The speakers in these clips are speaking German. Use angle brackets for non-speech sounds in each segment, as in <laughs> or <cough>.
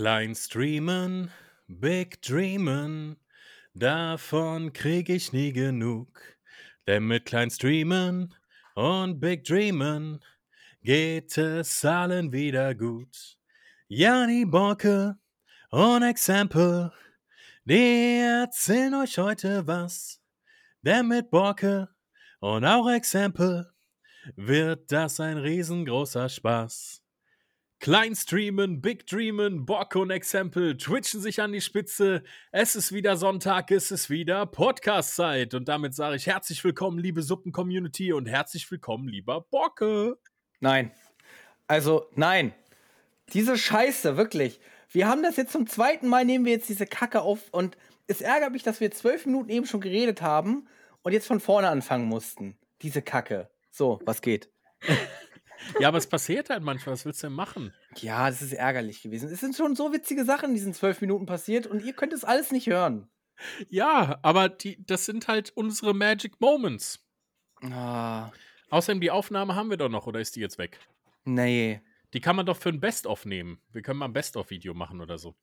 Klein streamen, big dreamen, davon krieg ich nie genug. Denn mit klein streamen und big dreamen geht es allen wieder gut. Jani Borke und Example, die erzählen euch heute was. Denn mit Borke und auch Example wird das ein riesengroßer Spaß. Klein streamen, Big Dreamen, Bock und Exempel twitchen sich an die Spitze. Es ist wieder Sonntag, es ist wieder Podcast-Zeit. Und damit sage ich herzlich willkommen, liebe Suppen-Community und herzlich willkommen, lieber Bocke. Nein. Also, nein. Diese Scheiße, wirklich. Wir haben das jetzt zum zweiten Mal, nehmen wir jetzt diese Kacke auf und es ärgert mich, dass wir zwölf Minuten eben schon geredet haben und jetzt von vorne anfangen mussten. Diese Kacke. So, was geht? <laughs> Ja, aber es passiert halt manchmal. Was willst du denn machen? Ja, das ist ärgerlich gewesen. Es sind schon so witzige Sachen in diesen zwölf Minuten passiert und ihr könnt es alles nicht hören. Ja, aber die, das sind halt unsere Magic Moments. Ah, Außerdem, die Aufnahme haben wir doch noch, oder ist die jetzt weg? nee. Die kann man doch für ein Best-of nehmen. Wir können mal ein Best-of-Video machen oder so.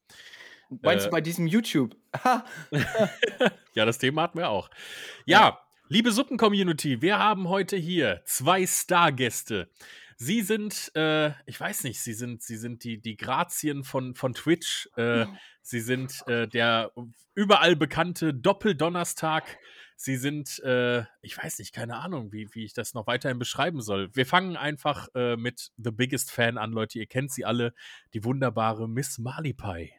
Meinst Äh. du bei diesem YouTube? <laughs> Ja, das Thema hatten wir auch. Ja, liebe Suppen-Community, wir haben heute hier zwei Stargäste. Sie sind, äh, ich weiß nicht, sie sind, sie sind die, die Grazien von, von Twitch. Äh, sie sind äh, der überall bekannte Doppeldonnerstag. Sie sind, äh, ich weiß nicht, keine Ahnung, wie, wie ich das noch weiterhin beschreiben soll. Wir fangen einfach äh, mit The Biggest Fan an, Leute. Ihr kennt sie alle, die wunderbare Miss Malipai.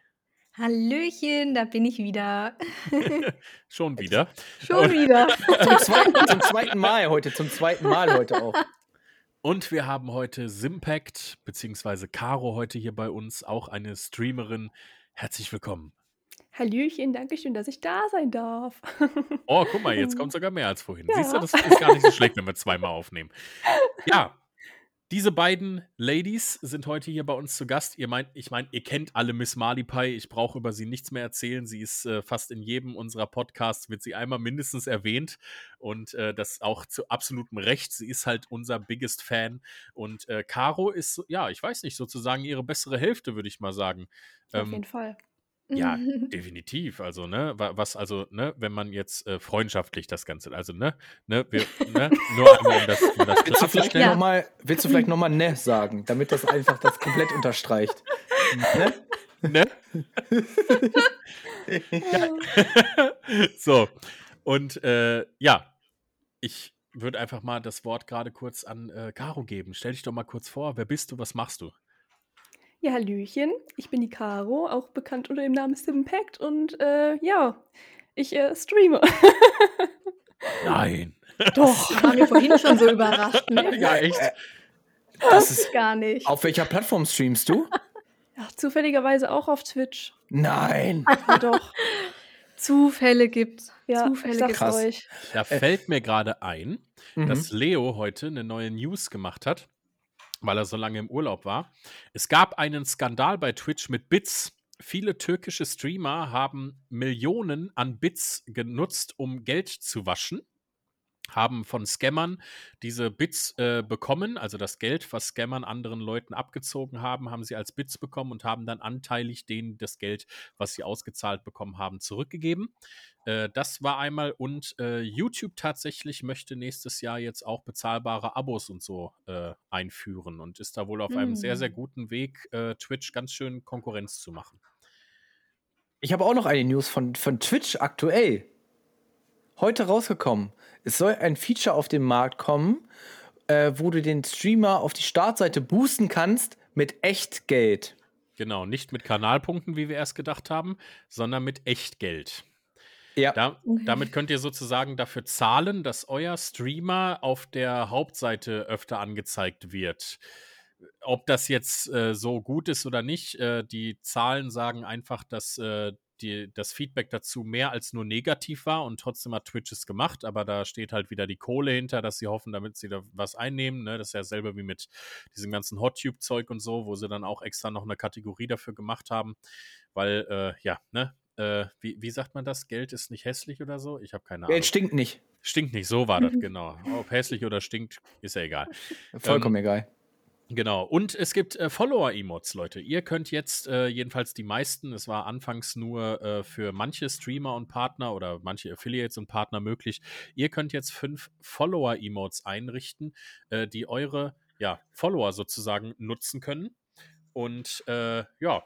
Hallöchen, da bin ich wieder. <laughs> Schon wieder. Schon wieder. <laughs> zum, zweiten, zum <laughs> zweiten Mal heute, zum zweiten Mal heute auch. Und wir haben heute Simpact, beziehungsweise Caro heute hier bei uns, auch eine Streamerin. Herzlich willkommen. Hallöchen, danke schön, dass ich da sein darf. Oh, guck mal, jetzt <laughs> kommt sogar mehr als vorhin. Ja. Siehst du, das ist gar nicht so schlecht, wenn wir zweimal aufnehmen. Ja, diese beiden Ladies sind heute hier bei uns zu Gast. Ihr meint, ich meine, ihr kennt alle Miss Malipai. Ich brauche über sie nichts mehr erzählen. Sie ist äh, fast in jedem unserer Podcasts, wird sie einmal mindestens erwähnt. Und äh, das auch zu absolutem Recht. Sie ist halt unser biggest Fan. Und äh, Caro ist, ja, ich weiß nicht, sozusagen ihre bessere Hälfte, würde ich mal sagen. Auf Ähm, jeden Fall. Ja, <laughs> definitiv. Also, ne, wa- was, also, ne, wenn man jetzt äh, freundschaftlich das Ganze, also, ne, ne, wir, ne, nur einmal um das, um das Willst du vielleicht Ja. nochmal willst du vielleicht noch mal ne sagen, damit das einfach das komplett unterstreicht? Ne? ne? <laughs> so, und äh, ja, ich würde einfach mal das Wort gerade kurz an äh, Caro geben. Stell dich doch mal kurz vor, wer bist du, was machst du? Ja, Hallöchen, ich bin die Caro, auch bekannt unter dem Namen Simpact und äh, ja, ich äh, streame. <laughs> Nein. Doch. Das war mir vorhin schon so überrascht. Ne? Ja, echt? Das ist, Gar nicht. auf welcher Plattform streamst du? Ja, zufälligerweise auch auf Twitch. Nein. Ja, doch. Zufälle gibt's. Ja, Zufälle ich gibt's. Krass. euch. Da fällt mir gerade ein, Mhm. dass Leo heute eine neue News gemacht hat, weil er so lange im Urlaub war. Es gab einen Skandal bei Twitch mit Bits. Viele türkische Streamer haben Millionen an Bits genutzt, um Geld zu waschen. Haben von Scammern diese Bits äh, bekommen, also das Geld, was Scammern anderen Leuten abgezogen haben, haben sie als Bits bekommen und haben dann anteilig denen das Geld, was sie ausgezahlt bekommen haben, zurückgegeben. Äh, das war einmal und äh, YouTube tatsächlich möchte nächstes Jahr jetzt auch bezahlbare Abos und so äh, einführen und ist da wohl auf einem sehr, sehr Hm. guten Weg, äh, Twitch ganz schön Konkurrenz zu machen. Ich habe auch noch eine News von, von Twitch aktuell. Heute rausgekommen. Es soll ein Feature auf den Markt kommen, äh, wo du den Streamer auf die Startseite boosten kannst mit Echtgeld. Genau, nicht mit Kanalpunkten, wie wir erst gedacht haben, sondern mit Echtgeld. Ja. Da, damit könnt ihr sozusagen dafür zahlen, dass euer Streamer auf der Hauptseite öfter angezeigt wird. Ob das jetzt äh, so gut ist oder nicht, äh, die Zahlen sagen einfach, dass äh, die, das Feedback dazu mehr als nur negativ war und trotzdem hat Twitch es gemacht, aber da steht halt wieder die Kohle hinter, dass sie hoffen, damit sie da was einnehmen. Ne? Das ist ja selber wie mit diesem ganzen HotTube-Zeug und so, wo sie dann auch extra noch eine Kategorie dafür gemacht haben, weil, äh, ja, ne? Äh, wie, wie sagt man das? Geld ist nicht hässlich oder so? Ich habe keine Ahnung. Geld stinkt nicht. Stinkt nicht, so war das, <laughs> genau. Ob hässlich oder stinkt, ist ja egal. Vollkommen Ähm, egal. Genau. Und es gibt äh, Follower-Emotes, Leute. Ihr könnt jetzt, äh, jedenfalls die meisten, es war anfangs nur äh, für manche Streamer und Partner oder manche Affiliates und Partner möglich, ihr könnt jetzt fünf Follower-Emotes einrichten, äh, die eure ja, Follower sozusagen nutzen können. Und äh, ja,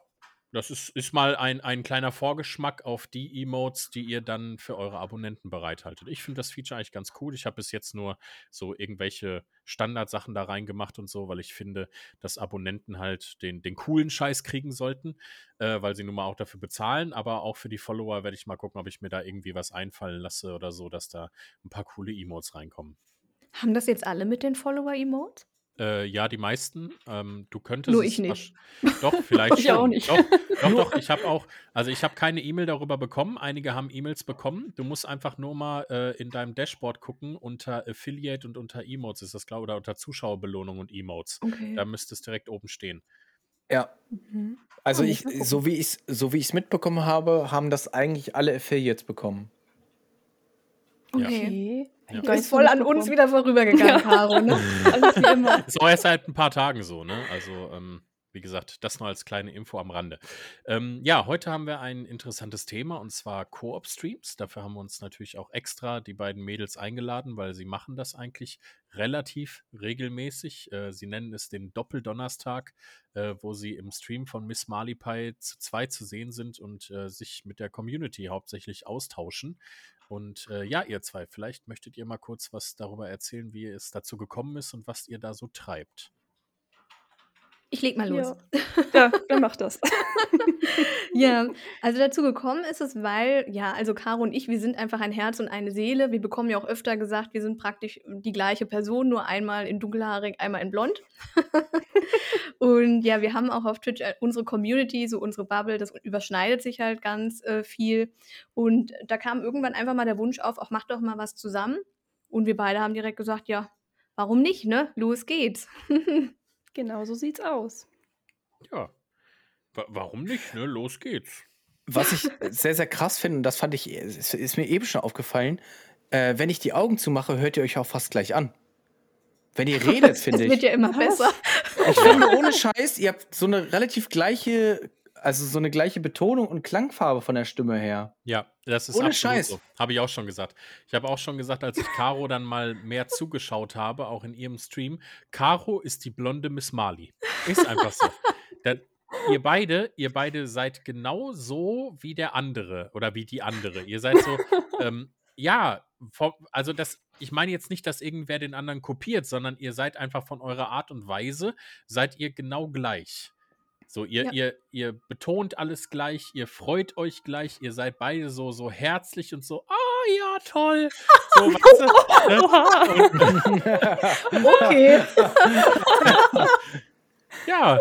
das ist, ist mal ein, ein kleiner Vorgeschmack auf die Emotes, die ihr dann für eure Abonnenten bereithaltet. Ich finde das Feature eigentlich ganz cool. Ich habe bis jetzt nur so irgendwelche Standardsachen da reingemacht und so, weil ich finde, dass Abonnenten halt den, den coolen Scheiß kriegen sollten, äh, weil sie nun mal auch dafür bezahlen. Aber auch für die Follower werde ich mal gucken, ob ich mir da irgendwie was einfallen lasse oder so, dass da ein paar coole Emotes reinkommen. Haben das jetzt alle mit den Follower-Emotes? Äh, ja, die meisten. Ähm, du könntest. Nur es ich nicht. Doch, vielleicht <laughs> Ich schon. auch nicht. Doch, doch, <laughs> doch. Ich habe auch, also ich habe keine E-Mail darüber bekommen. Einige haben E-Mails bekommen. Du musst einfach nur mal äh, in deinem Dashboard gucken unter Affiliate und unter Emotes ist das glaube ich oder unter Zuschauerbelohnung und Emotes. Okay. Da müsste es direkt oben stehen. Ja, Mhm. also Oh, ich, so wie ich so wie ich es mitbekommen habe, haben das eigentlich alle Affiliates bekommen. Okay. Ja. Du bist voll an uns wieder vorübergegangen, Ja. Caro, ne? Immer. <laughs> Ist auch erst seit ein paar Tagen so, ne? Also, ähm, wie gesagt, das nur als kleine Info am Rande. Ähm, ja, heute haben wir ein interessantes Thema und zwar Koop-Streams. Dafür haben wir uns natürlich auch extra die beiden Mädels eingeladen, weil sie machen das eigentlich relativ regelmäßig. Äh, sie nennen es den Doppeldonnerstag, äh, wo sie im Stream von Miss Marley Pie zu zweit zu sehen sind und äh, sich mit der Community hauptsächlich austauschen. Und äh, ja, ihr zwei, vielleicht möchtet ihr mal kurz was darüber erzählen, wie es dazu gekommen ist und was ihr da so treibt. Ich leg mal los. Ja. ja, dann mach das. <laughs> Ja, also dazu gekommen ist es, weil, ja, also Caro und ich, wir sind einfach ein Herz und eine Seele. Wir bekommen ja auch öfter gesagt, wir sind praktisch die gleiche Person, nur einmal in dunkelhaarig, einmal in blond. <laughs> und ja, wir haben auch auf Twitch äh, unsere Community, so unsere Bubble, das überschneidet sich halt ganz äh, viel. Und da kam irgendwann einfach mal der Wunsch auf, auch mach doch mal was zusammen. Und wir beide haben direkt gesagt, ja, warum nicht, ne? Los geht's. <laughs> Genau, so sieht's aus. Ja. Wa warum nicht, ne? Los geht's. Was ich sehr, sehr krass finde, und das fand ich, ist, ist mir eben schon aufgefallen, äh, wenn ich die Augen zumache, hört ihr euch auch fast gleich an. Wenn ihr redet, Es <laughs> finde wird ich. ja immer Was? besser. Ich finde, ohne Scheiß, ihr habt so eine relativ gleiche, also so eine gleiche Betonung und Klangfarbe von der Stimme her. Ja, das ist Ohne absolut Scheiß. so. Habe ich auch schon gesagt. Ich habe auch schon gesagt, als ich Caro dann mal mehr zugeschaut habe, auch in ihrem Stream, Caro ist die blonde Miss Marley. Ist einfach so. Da, ihr beide, ihr beide seid genau so wie der andere oder wie die andere. Ihr seid so, ähm, ja, also das, ich meine jetzt nicht, dass irgendwer den anderen kopiert, sondern ihr seid einfach von eurer Art und Weise, seid ihr genau gleich. So, ihr, Ja. ihr, ihr betont alles gleich, ihr freut euch gleich, ihr seid beide so, so herzlich und so, ah ja, toll. So, <laughs> weißt du, ne? Okay. <laughs> Ja,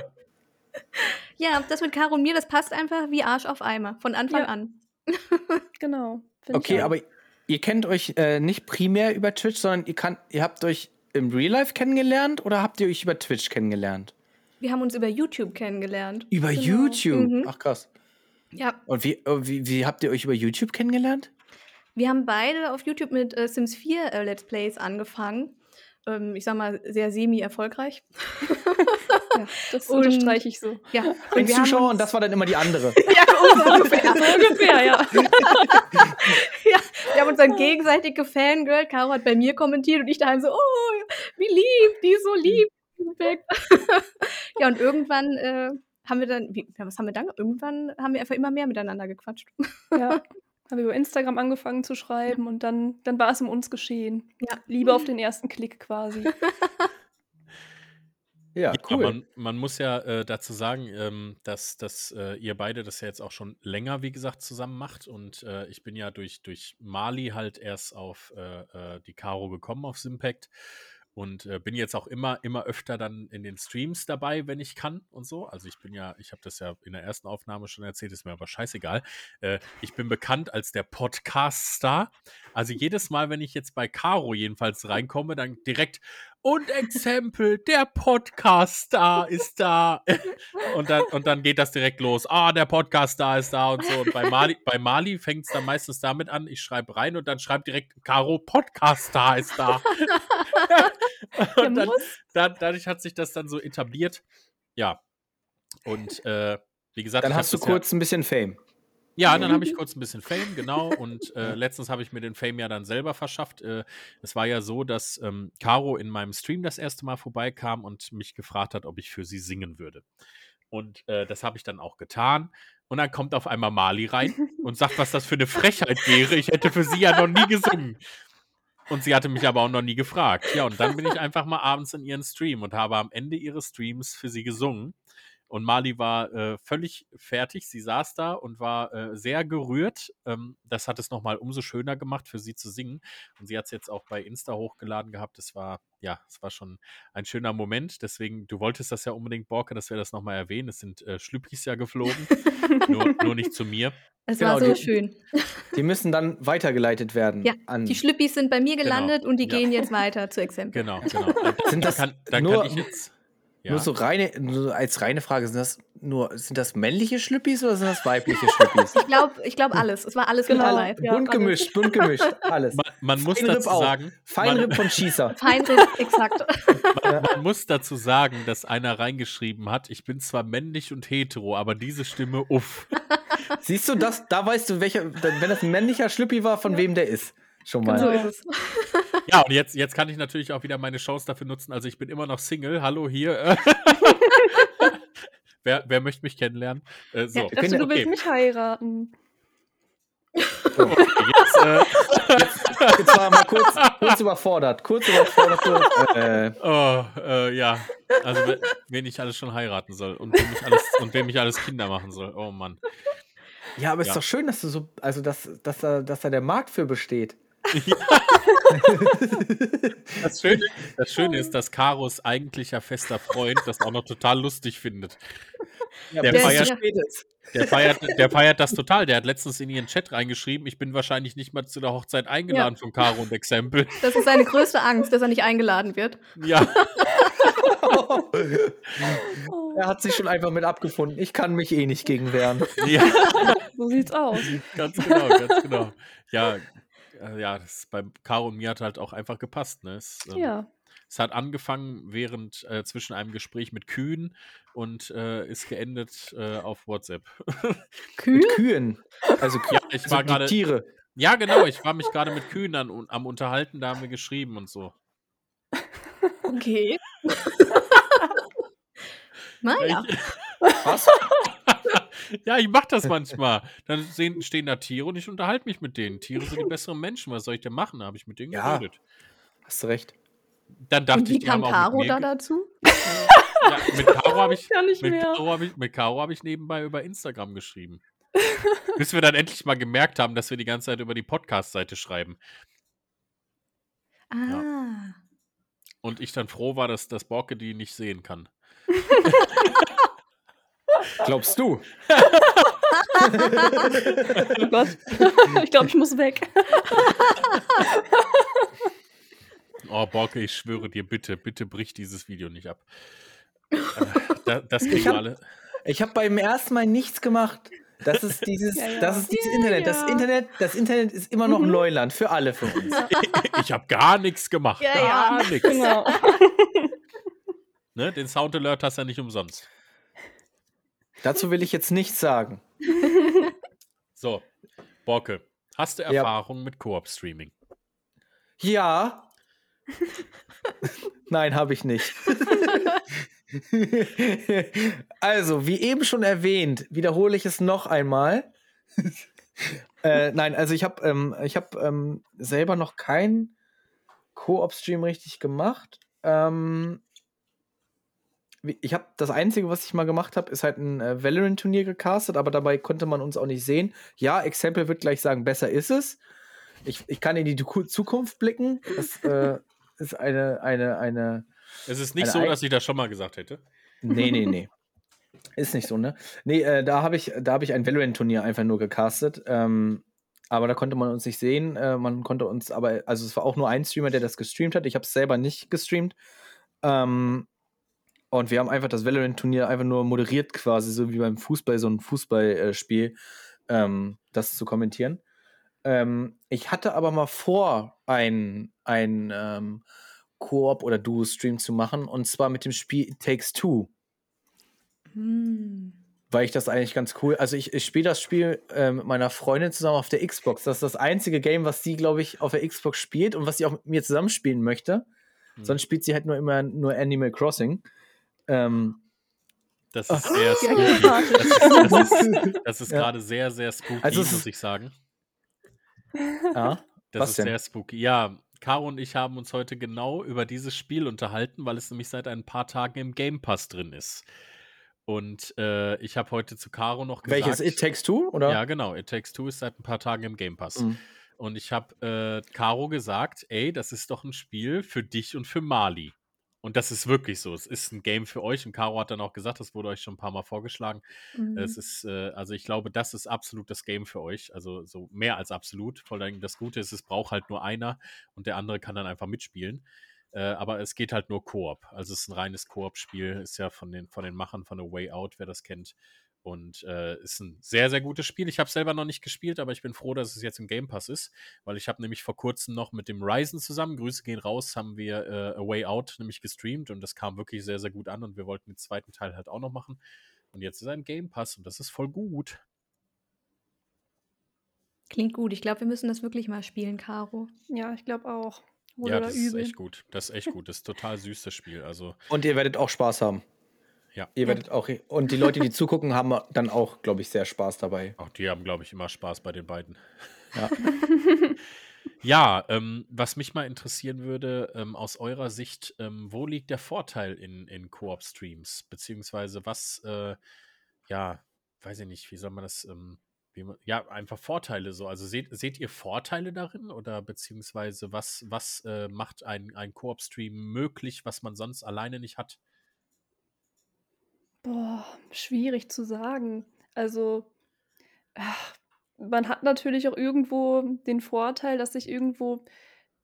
Ja, das mit Caro und mir, das passt einfach wie Arsch auf Eimer. Von Anfang Ja. an. <laughs> Genau. Okay, aber ihr kennt euch äh, nicht primär über Twitch, sondern ihr, kann, ihr habt euch im Real Life kennengelernt oder habt ihr euch über Twitch kennengelernt? Wir haben uns über YouTube kennengelernt. Über Genau. YouTube. Mhm. Ach krass. Ja, Und wie, äh, wie, wie habt ihr euch über YouTube kennengelernt? wir haben beide auf YouTube mit äh, Sims 4 äh, Let's Plays angefangen. Ähm, ich sag mal, sehr semi-erfolgreich. <laughs> ja, das Und- unterstreiche ich so. Ja, und Ein Zuschauer uns- und das war dann immer die andere. <laughs> Ja, <laughs> ungefähr. So ungefähr, ja. ja, wir haben uns dann gegenseitig gefangirlt. Caro hat bei mir kommentiert und ich daheim so, oh, wie lieb, die ist so lieb. Perfekt. <laughs> ja, und irgendwann äh, haben wir dann, wie, ja, was haben wir dann? Irgendwann haben wir einfach immer mehr miteinander gequatscht. ja. <laughs> Haben wir über Instagram angefangen zu schreiben und dann, dann war es um uns geschehen. Ja. Liebe auf den ersten Klick quasi. <laughs> Ja, Ja, cool. man, man muss ja äh, dazu sagen, ähm, dass, dass äh, ihr beide das ja jetzt auch schon länger, wie gesagt, zusammen macht. Und äh, ich bin ja durch, durch Mali halt erst auf äh, äh, die Caro gekommen, auf Simpact. Und äh, bin jetzt auch immer, immer öfter dann in den Streams dabei, wenn ich kann und so. Also ich bin ja, ich habe das ja in der ersten Aufnahme schon erzählt, ist mir aber scheißegal. Äh, ich bin bekannt als der Podcast-Star. Also jedes Mal, wenn ich jetzt bei Caro jedenfalls reinkomme, dann direkt, und Exempel, der Podcast-Star ist da. Und dann, und dann geht das direkt los. Ah, der Podcast-Star ist da und so. Und bei Mali, bei Mali fängt es dann meistens damit an, ich schreibe rein und dann schreibt direkt Caro, Podcast-Star ist da. <laughs> Und dann, dann, dadurch hat sich das dann so etabliert. Ja. Und äh, wie gesagt, Dann hast du das ja- kurz ein bisschen Fame. Ja, dann habe ich kurz ein bisschen Fame, genau. Und äh, <laughs> letztens habe ich mir den Fame ja dann selber verschafft. Äh, es war ja so, dass ähm, Caro in meinem Stream das erste Mal vorbeikam und mich gefragt hat, ob ich für sie singen würde. Und äh, das habe ich dann auch getan. Und dann kommt auf einmal Mali rein und sagt, was das für eine Frechheit wäre. Ich hätte für sie ja noch nie gesungen. Und sie hatte mich aber auch noch nie gefragt. Ja, und dann bin ich einfach mal abends in ihren Stream und habe am Ende ihres Streams für sie gesungen. Und Mali war äh, völlig fertig. Sie saß da und war äh, sehr gerührt. Ähm, das hat es nochmal umso schöner gemacht, für sie zu singen. Und sie hat es jetzt auch bei Insta hochgeladen gehabt. Es war, ja, es war schon ein schöner Moment. Deswegen, du wolltest das ja unbedingt, Borke, dass wir das nochmal erwähnen. Es sind äh, Schlüppis ja geflogen. nur, <laughs> nur nicht zu mir. Es Genau, war so die- schön. <laughs> Die müssen dann weitergeleitet werden. Ja, an, Die Schlüppis sind bei mir Genau, gelandet und die ja. gehen jetzt weiter zu Exempel. Genau, <laughs> genau. Äh, Sind da das kann, da nur- kann ich jetzt. Ja. Nur so reine, nur als reine Frage, sind das nur, sind das männliche Schlüppis oder sind das weibliche Schlüppis? <laughs> Ich glaube, ich glaub alles. Es war alles Genau. mit Alive. Ja, bunt alles. gemischt, bunt gemischt, <laughs> alles. man, man muss Feinripp dazu auch. sagen, Feinripp man, von Schießer. <laughs> Feinripp, exakt. man, man muss dazu sagen, dass einer reingeschrieben hat, ich bin zwar männlich und hetero, aber diese Stimme, uff. Siehst du das? Da weißt du, welcher, wenn das ein männlicher Schlüppi war, von wem der ist. Schon mal. So Genau. ist es. <laughs> Ja, und jetzt, jetzt kann ich natürlich auch wieder meine Chance dafür nutzen. Also ich bin immer noch Single. Hallo hier. <laughs> wer, wer möchte mich kennenlernen? Äh, so, Ja, Dachte, können- du willst okay. mich heiraten. okay, jetzt, äh, Jetzt war er mal kurz, kurz überfordert. Kurz überfordert. Kurz, äh, oh, äh, ja. Also we- wen ich alles schon heiraten soll und wem ich alles, und wem ich alles Kinder machen soll. Oh Mann. ja, aber es Ja. ist doch schön, dass du so, also dass, dass, da, dass da der Markt für besteht. Das Schöne, das Schöne ist, dass Karos eigentlicher fester Freund das auch noch total lustig findet. Ja, Der feiert-. Der feiert, der feiert das total. Der hat letztens in ihren Chat reingeschrieben, ich bin wahrscheinlich nicht mal zu der Hochzeit eingeladen von Caro und Exempel. Das ist seine größte Angst, dass er nicht eingeladen wird. Ja, <laughs> Er hat sich schon einfach mit abgefunden. Ich kann mich eh nicht gegen wehren. ja, so sieht's aus. ganz genau, ganz genau. Ja, ja, das bei Caro und mir hat halt auch einfach gepasst. Ne? Es, ähm, Ja. es hat angefangen während äh, zwischen einem Gespräch mit Kühen und äh, ist geendet äh, auf WhatsApp. Kühe? <laughs> Mit Kühen. Also, Kü- Ja, ich also war gerade. Tiere. Ja, genau, ich war mich gerade mit Kühen an, am Unterhalten, da haben wir geschrieben und so. Okay. <laughs> <laughs> naja. Ich, Was? <laughs> ja, ich mach das manchmal. Dann <laughs> sehen, stehen da Tiere und ich unterhalte mich mit denen. Tiere sind die besseren Menschen. Was soll ich denn machen? Da habe ich mit denen Ja. geredet. Hast du recht. Dann dachte Und wie ich, die kam Caro da dazu? <laughs> Ja, mit Caro habe ich, mit. Caro hab ich, mit Caro hab ich nebenbei über Instagram geschrieben. Bis wir dann endlich mal gemerkt haben, dass wir die ganze Zeit über die Podcast-Seite schreiben. Ah. Und ich dann froh war, dass das Borke die nicht sehen kann. Glaubst du? Oh Gott. ich glaube, ich muss weg. Oh, Borke, ich schwöre dir, bitte, bitte brich dieses Video nicht ab. Äh, da, das kriegen Ich hab- alle. Ich habe beim ersten Mal nichts gemacht. Das ist dieses, Ja, ja. das ist dieses Ja, Internet. Das. Internet, das Internet ist immer noch Mhm. Neuland für alle von uns. <laughs> Ich habe gar nichts gemacht. Ja, gar ja. nichts. Genau. Ne, den Sound Alert hast du ja nicht umsonst. Dazu will ich jetzt nichts sagen. <laughs> So, Borke, hast du Ja. Erfahrung mit Koop-Streaming? Ja. Nein, habe ich nicht. <laughs> also, wie eben schon erwähnt, wiederhole ich es noch einmal. <laughs> äh, nein, also ich habe ähm, ich hab, ähm, selber noch keinen Koop-Stream richtig gemacht. Ähm, ich habe das Einzige, was ich mal gemacht habe, ist halt ein äh, Valorant-Turnier gecastet, aber dabei konnte man uns auch nicht sehen. Ja, Exempel wird gleich sagen, besser ist es. Ich, ich kann in die Zukunft blicken. Das äh, ist eine, eine, eine. Es ist nicht so, Eig- dass ich das schon mal gesagt hätte. Nee, nee, nee. Ist nicht so, ne? Nee, äh, da habe ich, da hab ich ein Valorant-Turnier einfach nur gecastet. Ähm, aber da konnte man uns nicht sehen. Äh, man konnte uns aber, also es war auch nur ein Streamer, der das gestreamt hat. Ich habe es selber nicht gestreamt. Ähm, und wir haben einfach das Valorant-Turnier einfach nur moderiert, quasi, so wie beim Fußball, so ein Fußballspiel, ähm, das zu kommentieren. Ähm, ich hatte aber mal vor, ein, ein ähm, Koop- oder Duo-Stream zu machen, und zwar mit dem Spiel It Takes Two. Hm. Weil ich das eigentlich ganz cool. Also ich, ich spiele das Spiel äh, mit meiner Freundin zusammen auf der Xbox. Das ist das einzige Game, was sie, glaube ich, auf der Xbox spielt und was sie auch mit mir zusammenspielen möchte. Hm. Sonst spielt sie halt nur immer nur Animal Crossing. Ähm, Das ist sehr Ja, spooky. sympathisch. Das ist, das ist, das ist Ja. gerade sehr, sehr spooky, Also muss ist- ich sagen. ja. Das Was ist denn? sehr spooky. Ja, Caro und ich haben uns heute genau über dieses Spiel unterhalten, weil es nämlich seit ein paar Tagen im Game Pass drin ist. Und äh, ich habe heute zu Caro noch gesagt. Welches? It Takes Two? Oder? Ja, genau. It Takes Two ist seit ein paar Tagen im Game Pass. Mhm. Und ich habe äh, Caro gesagt, ey, das ist doch ein Spiel für dich und für Mali. Und das ist wirklich so. Es ist ein Game für euch. Und Caro hat dann auch gesagt, das wurde euch schon ein paar Mal vorgeschlagen. Mhm. Es ist, äh, also ich glaube, das ist absolut das Game für euch. Also so mehr als absolut. Vor allem das Gute ist, es braucht halt nur einer und der andere kann dann einfach mitspielen. Äh, aber es geht halt nur Koop. Also es ist ein reines Koop-Spiel. Ist ja von den, von den Machern von A Way Out, wer das kennt. Und äh, ist ein sehr, sehr gutes Spiel. Ich habe selber noch nicht gespielt, aber ich bin froh, dass es jetzt im Game Pass ist, weil ich habe nämlich vor kurzem noch mit dem Ryzen zusammen, Grüße gehen raus, haben wir äh, A Way Out nämlich gestreamt und das kam wirklich sehr, sehr gut an und wir wollten den zweiten Teil halt auch noch machen. Und jetzt ist ein Game Pass und das ist voll gut. Klingt gut. Ich glaube, wir müssen das wirklich mal spielen, Caro. Ja, ich glaube auch. Wohl ja, oder das ist übel. echt gut. Das ist echt gut. Das ist total süß, das Spiel. Also, Und ihr werdet auch Spaß haben. Ja. Ihr werdet auch. Und die Leute, die <laughs> zugucken, haben dann auch, glaube ich, sehr Spaß dabei. auch die haben, glaube ich, immer Spaß bei den beiden. Ja. <laughs> Ja, ähm, was mich mal interessieren würde, ähm, aus eurer Sicht, ähm, wo liegt der Vorteil in, in Koop-Streams? Beziehungsweise was, äh, ja, weiß ich nicht, wie soll man das, ähm, wie man, ja, einfach Vorteile so. Also seht, seht ihr Vorteile darin oder beziehungsweise was, was äh, macht ein, ein Koop-Stream möglich, was man sonst alleine nicht hat? Boah, schwierig zu sagen. Also, ach, man hat natürlich auch irgendwo den Vorteil, dass sich irgendwo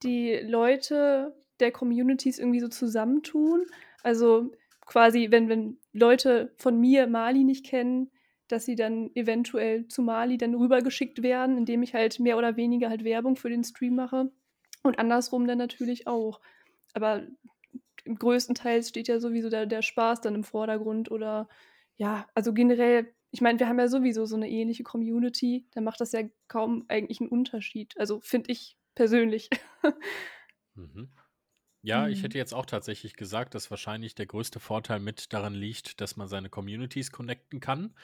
die Leute der Communities irgendwie so zusammentun. Also quasi, wenn, wenn Leute von mir Mali nicht kennen, dass sie dann eventuell zu Mali dann rübergeschickt werden, indem ich halt mehr oder weniger halt Werbung für den Stream mache. Und andersrum dann natürlich auch. Aber im größten Teil steht ja sowieso der, der Spaß dann im Vordergrund oder ja, also generell, ich meine, wir haben ja sowieso so eine ähnliche Community, da macht das ja kaum eigentlich einen Unterschied. Also finde ich persönlich. Mhm. Ja, ich Mhm. hätte jetzt auch tatsächlich gesagt, dass wahrscheinlich der größte Vorteil mit daran liegt, dass man seine Communities connecten kann.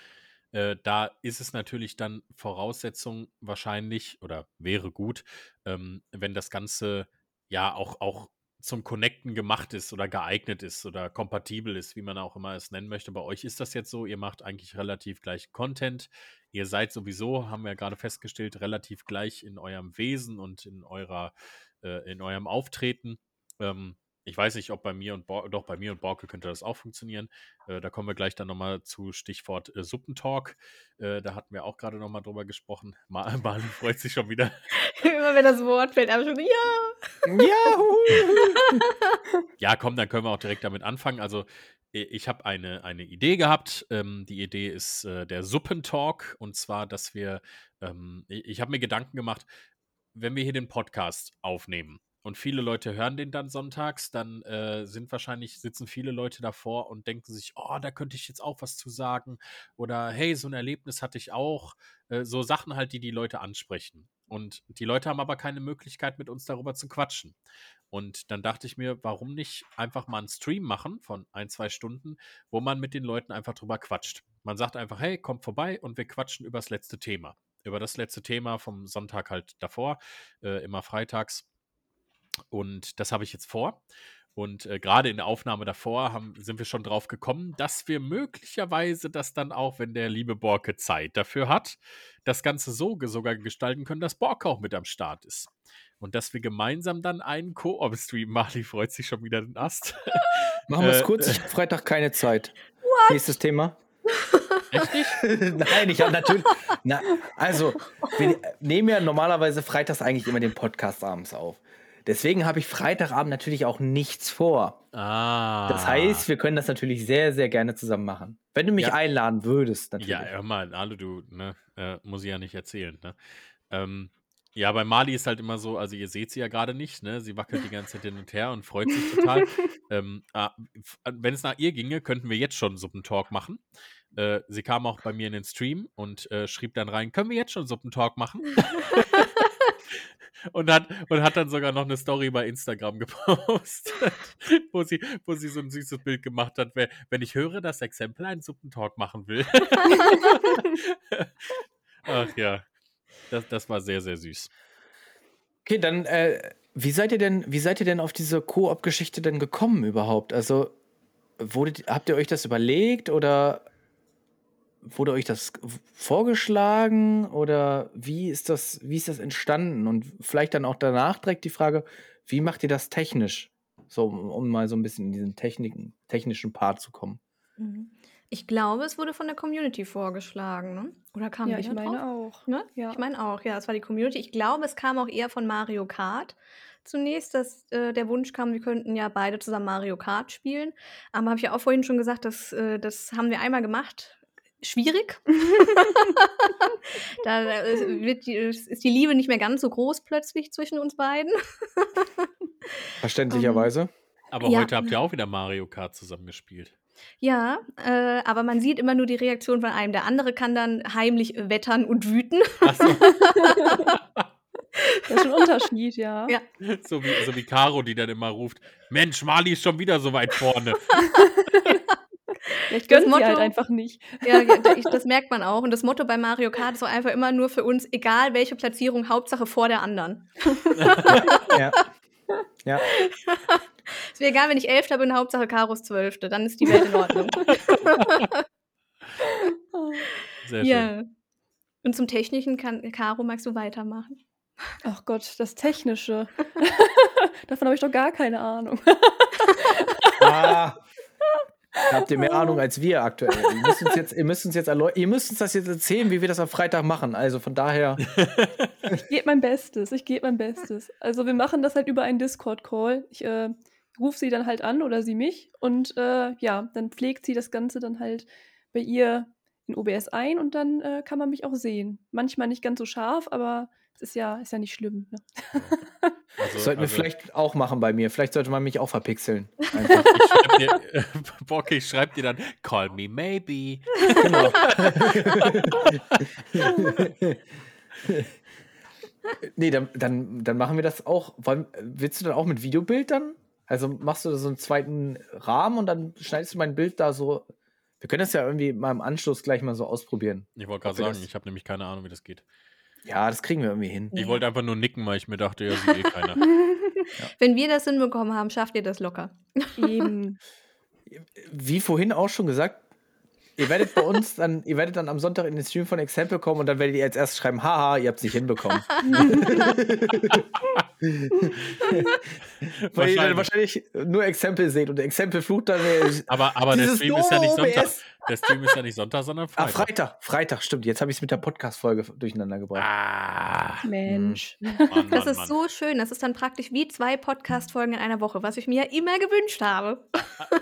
Äh, da ist es natürlich dann Voraussetzung wahrscheinlich oder wäre gut, ähm, wenn das Ganze ja auch, auch zum Connecten gemacht ist oder geeignet ist oder kompatibel ist, wie man auch immer es nennen möchte. Bei euch ist das jetzt so, ihr macht eigentlich relativ gleich Content. Ihr seid sowieso, haben wir ja gerade festgestellt, relativ gleich in eurem Wesen und in eurer, äh, in eurem Auftreten. Ähm, ich weiß nicht, ob bei mir und Bor doch bei mir und Borke könnte das auch funktionieren. Äh, da kommen wir gleich dann nochmal zu Stichwort äh, Suppentalk. Äh, da hatten wir auch gerade nochmal drüber gesprochen. Ma <laughs> Mali freut sich schon wieder. <laughs> Immer wenn das Wort fällt, aber schon so, ja. Ja, komm, dann können wir auch direkt damit anfangen. Also, ich habe eine, eine Idee gehabt. Ähm, die Idee ist äh, der Suppentalk. Und zwar, dass wir, ähm, ich, ich habe mir Gedanken gemacht, wenn wir hier den Podcast aufnehmen und viele Leute hören den dann sonntags, dann äh, sind wahrscheinlich, sitzen viele Leute davor und denken sich, oh, da könnte ich jetzt auch was zu sagen. Oder hey, so ein Erlebnis hatte ich auch. Äh, so Sachen halt, die die Leute ansprechen. Und die Leute haben aber keine Möglichkeit, mit uns darüber zu quatschen. Und dann dachte ich mir, warum nicht einfach mal einen Stream machen von ein, zwei Stunden, wo man mit den Leuten einfach drüber quatscht. Man sagt einfach, hey, kommt vorbei und wir quatschen über das letzte Thema. Über das letzte Thema vom Sonntag halt davor, äh, immer freitags. Und das habe ich jetzt vor. Und äh, gerade in der Aufnahme davor haben, sind wir schon drauf gekommen, dass wir möglicherweise das dann auch, wenn der liebe Borke Zeit dafür hat, das Ganze so sogar gestalten können, dass Borke auch mit am Start ist. Und dass wir gemeinsam dann einen Koop-Stream, Mali freut sich schon wieder den Ast. <laughs> Machen wir es Äh, kurz. Ich <laughs> habe Freitag keine Zeit. Nächstes Thema. Echt nicht? <laughs> Nein, ich habe natürlich. Na, also, wir nehmen ja normalerweise freitags eigentlich immer den Podcast abends auf. Deswegen habe ich Freitagabend natürlich auch nichts vor. Ah. Das heißt, wir können das natürlich sehr, sehr gerne zusammen machen. Wenn du mich Ja. einladen würdest, natürlich. Ja, hör mal, hallo du, ne? Äh, muss ich ja nicht erzählen, ne? Ähm, ja, bei Mali ist halt immer so, also ihr seht sie ja gerade nicht, ne? Sie wackelt die ganze Zeit hin und her und freut sich total. <laughs> ähm, f- wenn es nach ihr ginge, könnten wir jetzt schon Suppentalk machen. Äh, sie kam auch bei mir in den Stream und äh, schrieb dann rein, können wir jetzt schon Suppentalk machen? <laughs> und, hat, und hat dann sogar noch eine Story bei Instagram <laughs> gepostet, wo sie, wo sie so ein süßes Bild gemacht hat, wer- wenn ich höre, dass Exempel einen Suppentalk machen will. <laughs> Ach ja, das, das war sehr, sehr süß. Okay, dann, äh, wie seid ihr denn, wie seid ihr denn auf diese Koop-Geschichte denn gekommen überhaupt? Also, wurdet, habt ihr euch das überlegt oder wurde euch das vorgeschlagen oder wie ist das, wie ist das entstanden? Und vielleicht dann auch danach direkt die Frage, wie macht ihr das technisch? So, um, mal so ein bisschen in diesen Techniken, technischen Part zu kommen. Mhm. Ich glaube, es wurde von der Community vorgeschlagen, ne? Oder kam Ja, ich da meine drauf? auch. Ne? Ja. Ich meine auch, ja, es war die Community. Ich glaube, es kam auch eher von Mario Kart. Zunächst, dass äh, der Wunsch kam, wir könnten ja beide zusammen Mario Kart spielen. Aber habe ich ja auch vorhin schon gesagt, dass, äh, das haben wir einmal gemacht. Schwierig. <laughs> da ist, wird die, ist die Liebe nicht mehr ganz so groß plötzlich zwischen uns beiden. Verständlicherweise. Aber Ja. heute habt ihr auch wieder Mario Kart zusammengespielt. Ja, äh, aber man sieht immer nur die Reaktion von einem. Der andere kann dann heimlich wettern und wüten. Achso, <laughs> Das ist schon ein Unterschied, ja. Ja. so wie, so wie Caro, die dann immer ruft: Mensch, Mali ist schon wieder so weit vorne. <laughs> Vielleicht Das halt Motto- einfach nicht. Ja, das merkt man auch. Und das Motto bei Mario Kart ist auch einfach immer nur für uns, egal welche Platzierung, Hauptsache vor der anderen. <laughs> ja. Ja. Ist mir egal, wenn ich Elfter bin, Hauptsache Karos Zwölfte, dann ist die Welt in Ordnung. <laughs> Sehr schön. ja. Und zum Technischen kann, Caro, magst du weitermachen? Ach Gott, das Technische. <laughs> Davon habe ich doch gar keine Ahnung. Ah, da habt ihr mehr Ahnung als wir aktuell. Ihr müsst uns jetzt, ihr müsst uns jetzt ihr müsst uns das jetzt erzählen, wie wir das am Freitag machen. Also von daher. Ich gebe mein Bestes, ich gebe mein Bestes. Also wir machen das halt über einen Discord-Call. Ich äh, rufe sie dann halt an oder sie mich und äh, ja, dann pflegt sie das Ganze dann halt bei ihr in OBS ein und dann äh, kann man mich auch sehen. Manchmal nicht ganz so scharf, aber ist ja, ist ja nicht schlimm. Ne? Also, Sollten wir also, vielleicht auch machen bei mir. Vielleicht sollte man mich auch verpixeln. Einfach. Ich schreib dir, <laughs> äh, Bocky schreibt dir dann: Call me maybe. genau. <laughs> nee, dann, dann, dann machen wir das auch. Wollen, willst du dann auch mit Videobild dann? Also machst du so einen zweiten Rahmen und dann schneidest du mein Bild da so. Wir können das ja irgendwie mal im Anschluss gleich mal so ausprobieren. Ich wollte gerade wir sagen, ich habe nämlich keine Ahnung, wie das geht. Ja, das kriegen wir irgendwie hin. Ich wollte einfach nur nicken, weil ich mir dachte, ja, sieht eh keiner. <laughs> Wenn wir das hinbekommen haben, schafft ihr das locker. Eben. Wie vorhin auch schon gesagt, ihr werdet bei uns dann, ihr werdet dann am Sonntag in den Stream von Example kommen und dann werdet ihr als erstes schreiben, haha, ihr habt es nicht hinbekommen. <laughs> Weil ihr dann wahrscheinlich nur Example seht und Example flucht dann. äh, Aber, aber der Stream ist ja nicht Sonntag. OBS. Der Stream ist ja nicht Sonntag, sondern Ah, Freitag. Freitag, Freitag, stimmt. Jetzt habe ich es mit der Podcast-Folge durcheinander gebracht. Ah, Mensch. Mann, Das Mann, ist Mann. so schön. Das ist dann praktisch wie zwei Podcast-Folgen in einer Woche, was ich mir ja immer gewünscht habe.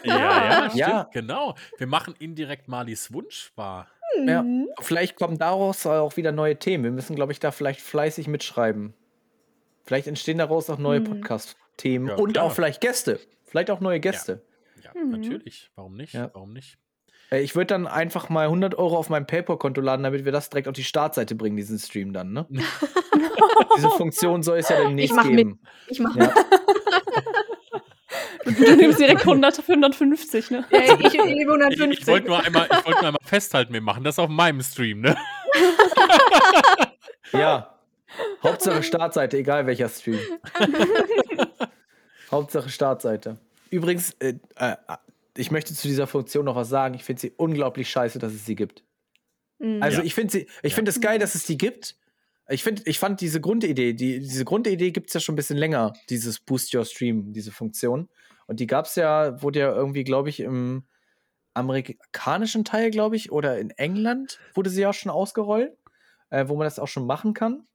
Ja, ja, <laughs> stimmt, Ja. genau. Wir machen indirekt Malis Wunsch wahr. Ja. Mhm. Vielleicht kommen daraus auch wieder neue Themen. Wir müssen, glaube ich, da vielleicht fleißig mitschreiben. Vielleicht entstehen daraus auch neue Mhm. Podcast-Themen Ja, und klar. auch vielleicht Gäste. Vielleicht auch neue Gäste. Ja, Mhm. natürlich. Warum nicht? Ja. Warum nicht? Äh, Ich würde dann einfach mal 100 Euro auf mein PayPal-Konto laden, damit wir das direkt auf die Startseite bringen, diesen Stream dann, ne? <laughs> Diese Funktion soll es ja demnächst mach mit. geben. Ich mache Ja. <laughs> Du nimmst direkt 100, 150, ne? ja, ich, ich Ich, 150. ich wollte nur, einmal- ich wollt nur einmal festhalten, wir machen das auf meinem Stream, ne? <laughs> ja. Hauptsache Startseite, egal welcher Stream. Hauptsache Startseite. Übrigens, äh, äh, ich möchte zu dieser Funktion noch was sagen. Ich finde sie unglaublich scheiße, dass es sie gibt. Mhm. Also Ja. ich finde sie, ich Ja. finde es geil, dass es die gibt. Ich finde, ich fand diese Grundidee, die, diese Grundidee gibt es ja schon ein bisschen länger, dieses Boost Your Stream, diese Funktion. Und die gab es ja, wurde ja irgendwie, glaube ich, im amerikanischen Teil, glaube ich, oder in England wurde sie ja schon ausgerollt, äh, wo man das auch schon machen kann.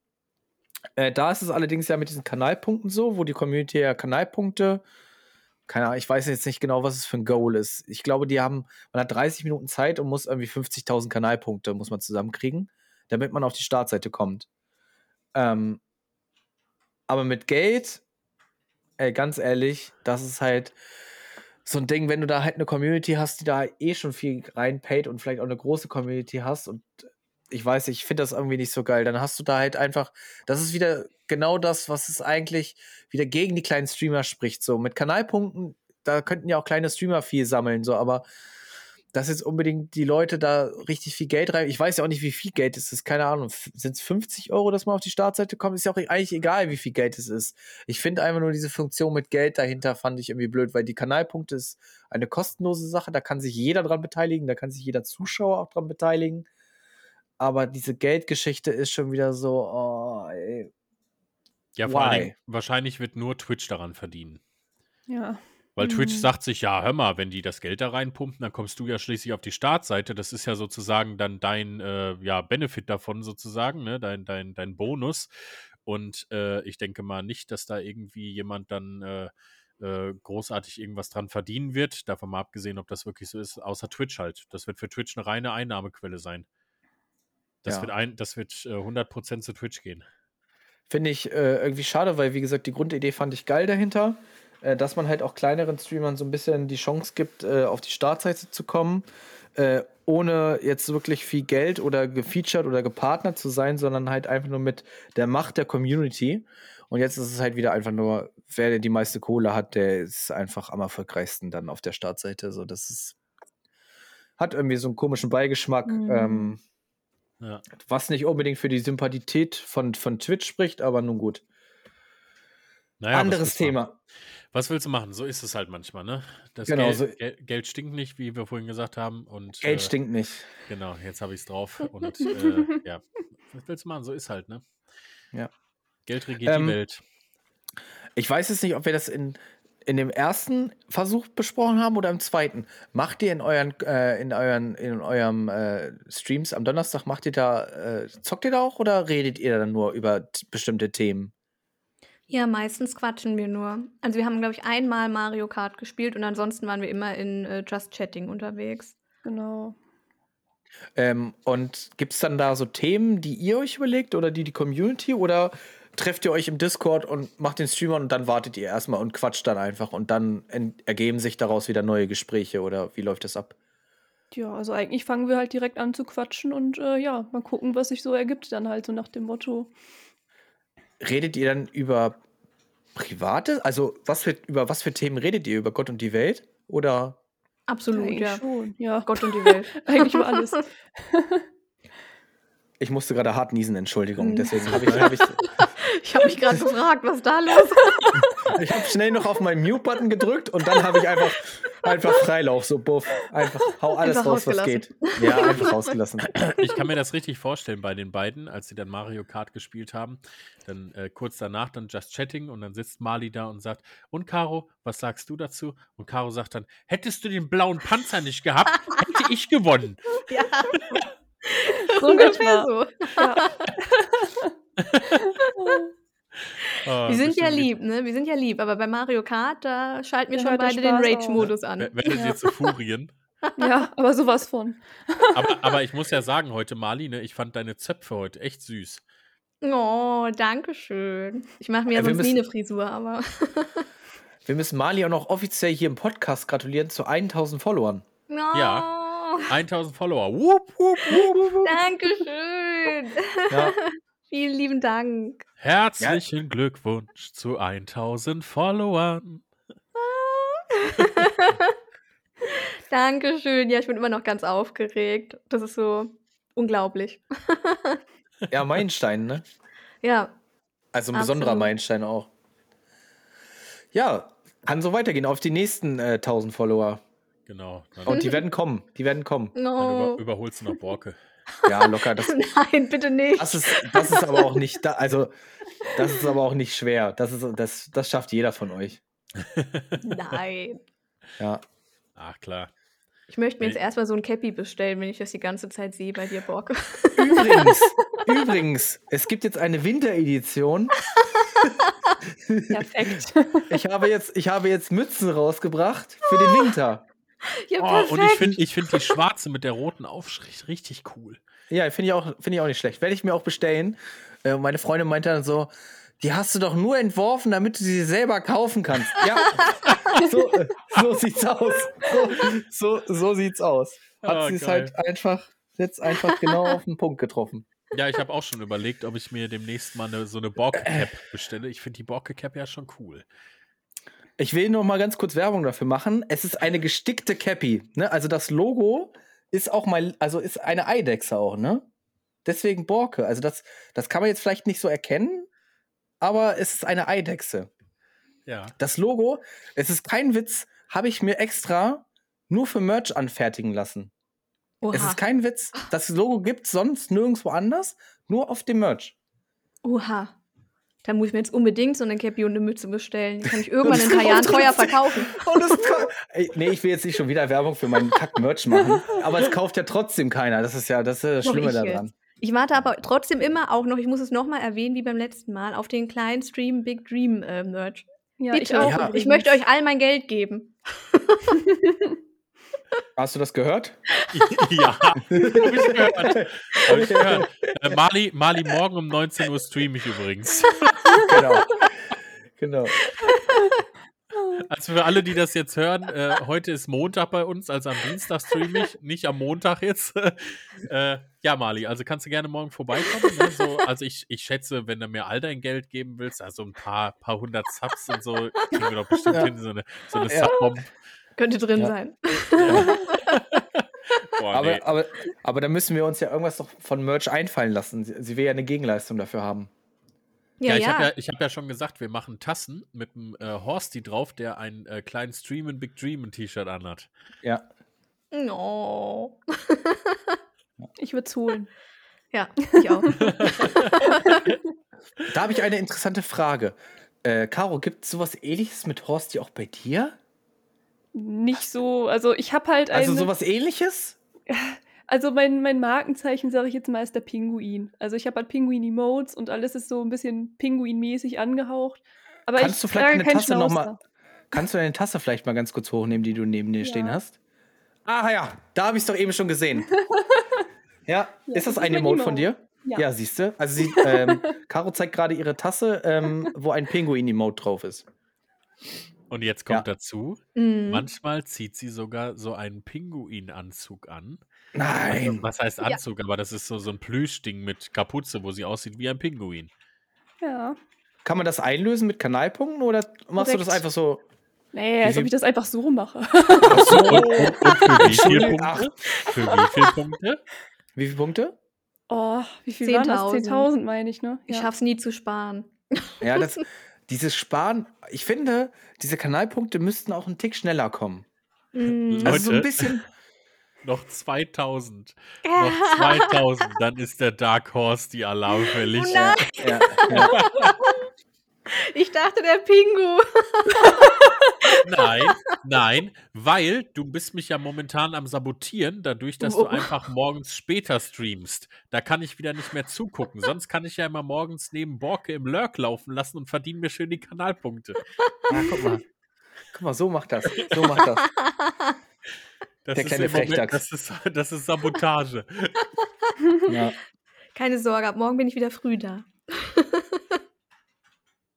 Äh, da ist es allerdings ja mit diesen Kanalpunkten so, wo die Community ja Kanalpunkte, keine Ahnung, ich weiß jetzt nicht genau, was es für ein Goal ist. Ich glaube, die haben, man hat 30 Minuten Zeit und muss irgendwie 50.000 Kanalpunkte muss man zusammenkriegen, damit man auf die Startseite kommt. Ähm, aber mit Geld, ey, ganz ehrlich, das ist halt so ein Ding, wenn du da halt eine Community hast, die da eh schon viel reinpayt und vielleicht auch eine große Community hast und ich weiß nicht, ich finde das irgendwie nicht so geil. Dann hast du da halt einfach, das ist wieder genau das, was es eigentlich wieder gegen die kleinen Streamer spricht. So mit Kanalpunkten, da könnten ja auch kleine Streamer viel sammeln, so, aber dass jetzt unbedingt die Leute da richtig viel Geld rein. Ich weiß ja auch nicht, wie viel Geld es ist. Keine Ahnung. Sind es 50 Euro, dass man auf die Startseite kommt? Ist ja auch eigentlich egal, wie viel Geld es ist. Ich finde einfach nur diese Funktion mit Geld dahinter fand ich irgendwie blöd, weil die Kanalpunkte ist eine kostenlose Sache. Da kann sich jeder dran beteiligen. Da kann sich jeder Zuschauer auch dran beteiligen. Aber diese Geldgeschichte ist schon wieder so, oh, ey. Ja, vor allen Dingen, wahrscheinlich wird nur Twitch daran verdienen. Ja. Weil mhm. Twitch sagt sich, ja, hör mal, wenn die das Geld da reinpumpen, dann kommst du ja schließlich auf die Startseite. Das ist ja sozusagen dann dein äh, ja, Benefit davon, sozusagen, ne? dein, dein, dein Bonus. Und äh, ich denke mal nicht, dass da irgendwie jemand dann äh, äh, großartig irgendwas dran verdienen wird. Davon mal abgesehen, ob das wirklich so ist, außer Twitch halt. Das wird für Twitch eine reine Einnahmequelle sein. Das ja. wird, ein, das wird äh, 100% zu Twitch gehen. Finde ich äh, irgendwie schade, weil, wie gesagt, die Grundidee fand ich geil dahinter äh, dass man halt auch kleineren Streamern so ein bisschen die Chance gibt, äh, auf die Startseite zu kommen, äh, ohne jetzt wirklich viel Geld oder gefeatured oder gepartnert zu sein, sondern halt einfach nur mit der Macht der Community. Und jetzt ist es halt wieder einfach nur, wer die meiste Kohle hat, der ist einfach am erfolgreichsten dann auf der Startseite. So, das ist, hat irgendwie so einen komischen Beigeschmack. Mhm. Ähm, ja. Was nicht unbedingt für die Sympathität von, von Twitch spricht, aber nun gut. Naja, Anderes Thema. Was willst du machen? So ist es halt manchmal, ne? Das genau, Geld, so Gel Geld stinkt nicht, wie wir vorhin gesagt haben. Und, Geld äh, stinkt nicht. Genau, jetzt habe ich es drauf. Und <laughs> äh, ja, was willst du machen? So ist halt, ne? Ja. Geld regiert ähm, die Welt. Ich weiß jetzt nicht, ob wir das in, in dem ersten Versuch besprochen haben oder im zweiten. Macht ihr in euren, äh, in euren, in eurem äh, Streams am Donnerstag, macht ihr da, äh, zockt ihr da auch oder redet ihr dann nur über bestimmte Themen? Ja, meistens quatschen wir nur. Also wir haben, glaube ich, einmal Mario Kart gespielt und ansonsten waren wir immer in äh, Just Chatting unterwegs. Genau. Ähm, und gibt es dann da so Themen, die ihr euch überlegt oder die die Community oder trefft ihr euch im Discord und macht den Streamer und dann wartet ihr erstmal und quatscht dann einfach und dann ergeben sich daraus wieder neue Gespräche oder wie läuft das ab? Ja, also eigentlich fangen wir halt direkt an zu quatschen und äh, ja, mal gucken, was sich so ergibt, dann halt so nach dem Motto redet ihr dann über private? Also was für, über was für Themen redet ihr? Über Gott und die Welt? Oder? Absolut, ja. Schon, ja. Gott und die <laughs> Welt. Eigentlich über alles. <laughs> Ich musste gerade hart niesen, Entschuldigung. Deswegen habe ich. Hab ich, <laughs> ich habe mich gerade gefragt, was da los ist. <laughs> ich habe schnell noch auf meinen Mute-Button gedrückt und dann habe ich einfach, einfach Freilauf, so buff. Einfach hau alles einfach raus, was geht. Ja, einfach <laughs> rausgelassen. Ich kann mir das richtig vorstellen bei den beiden, als sie dann Mario Kart gespielt haben. Dann äh, kurz danach dann Just Chatting und dann sitzt Mali da und sagt: Und Caro, was sagst du dazu? Und Caro sagt dann: Hättest du den blauen Panzer nicht gehabt, hätte ich gewonnen. Ja. So ungefähr so. Ja. Oh, <laughs> wir sind ja lieb, ne? Wir sind ja lieb, aber bei Mario Kart, da schalten wir ja, schon beide den Rage-Modus an. Werdet ihr zu Furien? <laughs> Ja, aber sowas von. aber, aber ich muss ja sagen, heute, Mali, ne, ich fand deine Zöpfe heute echt süß. Oh, danke schön. Ich mache mir ja, sonst nie eine Frisur, aber. wir müssen Mali auch noch offiziell hier im Podcast gratulieren zu 1000 Followern. Oh. Ja. <laughs> 1000 Follower. Wupp, wupp, wupp. Dankeschön. <laughs> Ja. <laughs> Vielen lieben Dank. Herzlichen ja. Glückwunsch zu 1000 Followern. Dankeschön. Ja, ich bin immer noch ganz aufgeregt. Das ist so unglaublich. ja, Meilenstein, ne? Ja. Also ein besonderer Meilenstein auch. Ja, kann so weitergehen auf die nächsten äh, 1000 Follower. Genau. Und die werden kommen. Die werden kommen. No. Dann über, überholst du noch Borke. Ja, locker. Das, <laughs> Nein, bitte nicht. Das ist, das ist aber auch nicht, da, also, das ist aber auch nicht schwer. Das, ist, das, das schafft jeder von euch. Nein. Ja. Ach, klar. Ich möchte mir jetzt erstmal so ein Cappy bestellen, wenn ich das die ganze Zeit sehe bei dir, Borke. Übrigens, <laughs> übrigens, es gibt jetzt eine Winteredition. Perfekt. Ich habe jetzt, ich habe jetzt Mützen rausgebracht für den Winter. Ja, Oh, und ich finde ich find die schwarze mit der roten Aufschrift richtig cool. Ja, finde ich, auch- finde ich auch nicht schlecht. Werde ich mir auch bestellen. Äh, meine Freundin meinte dann so, die hast du doch nur entworfen, damit du sie selber kaufen kannst. Ja, <laughs> so, äh, so sieht's aus. So, so, so sieht's aus. Hat Ah, sie es halt einfach, jetzt einfach genau auf den Punkt getroffen. Ja, ich habe auch schon überlegt, ob ich mir demnächst mal eine, so eine Borke-Cap bestelle. Ich finde die Borke-Cap ja schon cool. Ich will noch mal ganz kurz Werbung dafür machen. Es ist eine gestickte Cappy. Ne? Also das Logo ist auch mal, also ist eine Eidechse auch, ne? Deswegen Borke. Also das, das kann man jetzt vielleicht nicht so erkennen, aber es ist eine Eidechse. Ja. Das Logo, es ist kein Witz, habe ich mir extra nur für Merch anfertigen lassen. Oha. Es ist kein Witz. Das Logo gibt sonst nirgendwo anders, nur auf dem Merch. Oha. Da muss ich mir jetzt unbedingt so eine Cappy und eine Mütze bestellen. Die kann ich <laughs> irgendwann in ein paar Jahren teuer <laughs> verkaufen. <laughs> Ey, nee, ich will jetzt nicht schon wieder Werbung für meinen Kack-Merch machen, aber es kauft ja trotzdem keiner. Das ist ja das, ist das Schlimme daran. jetzt. Ich warte aber trotzdem immer auch noch, ich muss es nochmal erwähnen, wie beim letzten Mal, auf den kleinen Stream Big Dream äh, Merch. Ja, Bitte. ich auch. Ja. Ich möchte euch all mein Geld geben. Hast du das gehört? <laughs> ja, <laughs> habe ich gehört. Hab ich gehört. <laughs> Äh, Mali, Mali, morgen um 19 Uhr streame ich übrigens. genau. genau. Also für alle, die das jetzt hören, äh, heute ist Montag bei uns, also am Dienstag streame ich, nicht am Montag jetzt. äh, ja, Mali, also kannst du gerne morgen vorbeikommen. Ne? So, also ich, ich schätze, wenn du mir all dein Geld geben willst, also ein paar, paar hundert Subs und so, kriegen wir doch bestimmt Ja. hin, so eine, so eine Ja. Subbomb. Könnte drin Ja. sein. <laughs> Boah, Aber, nee. aber, aber da müssen wir uns ja irgendwas doch von Merch einfallen lassen. Sie, sie will ja eine Gegenleistung dafür haben. Ja, Ja, ich ja. habe ja, ich hab ja schon gesagt, wir machen Tassen mit einem äh, Horsty drauf, der einen äh, kleinen Streamin' Big Dreamin' T-Shirt anhat. Ja. No. <laughs> Ich würde es holen. Ja, ich auch. <laughs> Da habe ich eine interessante Frage. Äh, Caro, gibt es sowas ähnliches mit Horsti auch bei dir? Nicht so, also ich habe halt Also eine, sowas ähnliches? <laughs> also mein, mein Markenzeichen, sage ich jetzt mal, ist der Pinguin. Also ich habe halt Pinguin-Emotes und alles ist so ein bisschen Pinguin-mäßig angehaucht. Aber Kannst ich du vielleicht trage eine keinen Tasse noch mal-. Kannst du deine Tasse vielleicht mal ganz kurz hochnehmen, die du neben dir stehen Ja. hast? Ah ja, da habe ich es doch eben schon gesehen. <laughs> ja, Ja, ist das das ein mein Emote von Emote. dir? Ja. Ja, siehst du. Also sie, ähm, Caro zeigt gerade ihre Tasse, ähm, wo ein Pinguin-Emote drauf ist. Und jetzt kommt Ja. dazu, Mhm. manchmal zieht sie sogar so einen Pinguinanzug an. Nein. Also, was heißt Ja. Anzug? Aber das ist so, so ein Plüschding mit Kapuze, wo sie aussieht wie ein Pinguin. Ja. Kann man das einlösen mit Kanalpunkten oder machst du das einfach so? Nee, als ob ich das einfach so mache. Ach so. Und, <laughs> und, und für wie viele Punkte? Für wie viele Punkte? Wie viele Punkte? Oh, wie viel waren das? 10.000. 10.000 meine ich, ne? Ich schaff's nie zu sparen. Ja, das, <laughs> dieses Sparen, ich finde, diese Kanalpunkte müssten auch einen Tick schneller kommen. Mhm. Also so ein bisschen. <laughs> Noch 2000. Noch <laughs> 2000. Dann ist der Dark Horse die Alarm fällig. Oh. Ja, ja. <laughs> Ich dachte, der Pingu. <laughs> Nein, nein, weil du bist mich ja momentan am Sabotieren, dadurch, dass du Oh. einfach morgens später streamst. Da kann ich wieder nicht mehr zugucken. Sonst kann ich ja immer morgens neben Borke im Lurk laufen lassen und verdiene mir schön die Kanalpunkte. ja, guck mal. Guck mal, so macht das. So macht das. Das Der ist kleine Frechdachs. Das ist, das ist Sabotage. Ja, Keine Sorge, ab morgen bin ich wieder früh da.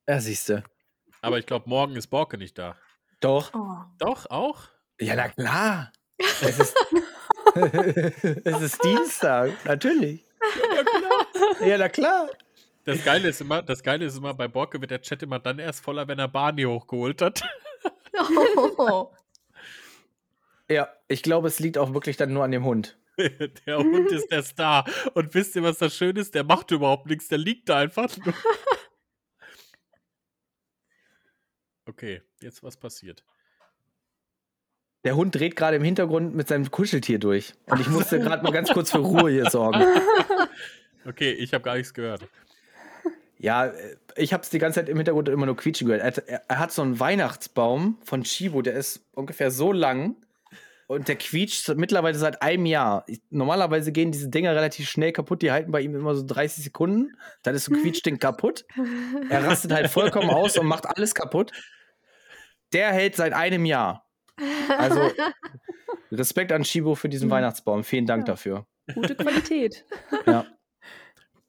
Ja siehst du. Aber ich glaube, morgen ist Borke nicht da. Doch. Oh. Doch, auch? Ja, na klar. <laughs> Es ist, <laughs> es ist Dienstag, natürlich. Ja, na klar. Das Geile ist immer, das Geile ist immer, bei Borke wird der Chat immer dann erst voller, wenn er Barney hochgeholt hat. Oh. <laughs> Ja, ich glaube, es liegt auch wirklich dann nur an dem Hund. Der Hund ist der Star. Und wisst ihr, was das Schöne ist? Der macht überhaupt nichts, der liegt da einfach nur. Okay, jetzt was passiert. Der Hund dreht gerade im Hintergrund mit seinem Kuscheltier durch. Und ich musste <laughs> gerade mal ganz kurz für Ruhe hier sorgen. <laughs> Okay, ich habe gar nichts gehört. Ja, äh, ich habe es die ganze Zeit im Hintergrund immer nur quietschen gehört. Er, hat- er, er hat so einen Weihnachtsbaum von Chibo, der ist ungefähr so lang Und der quietscht mittlerweile seit einem Jahr. Ich, normalerweise gehen diese Dinger relativ schnell kaputt. Die halten bei ihm immer so 30 Sekunden. Dann ist so ein <laughs> Quietschding kaputt. Er rastet halt vollkommen aus und macht alles kaputt. Der hält seit einem Jahr. Also <laughs> Respekt an Shibo für diesen Mhm. Weihnachtsbaum. Vielen Dank Ja. dafür. Gute Qualität. <laughs> Ja.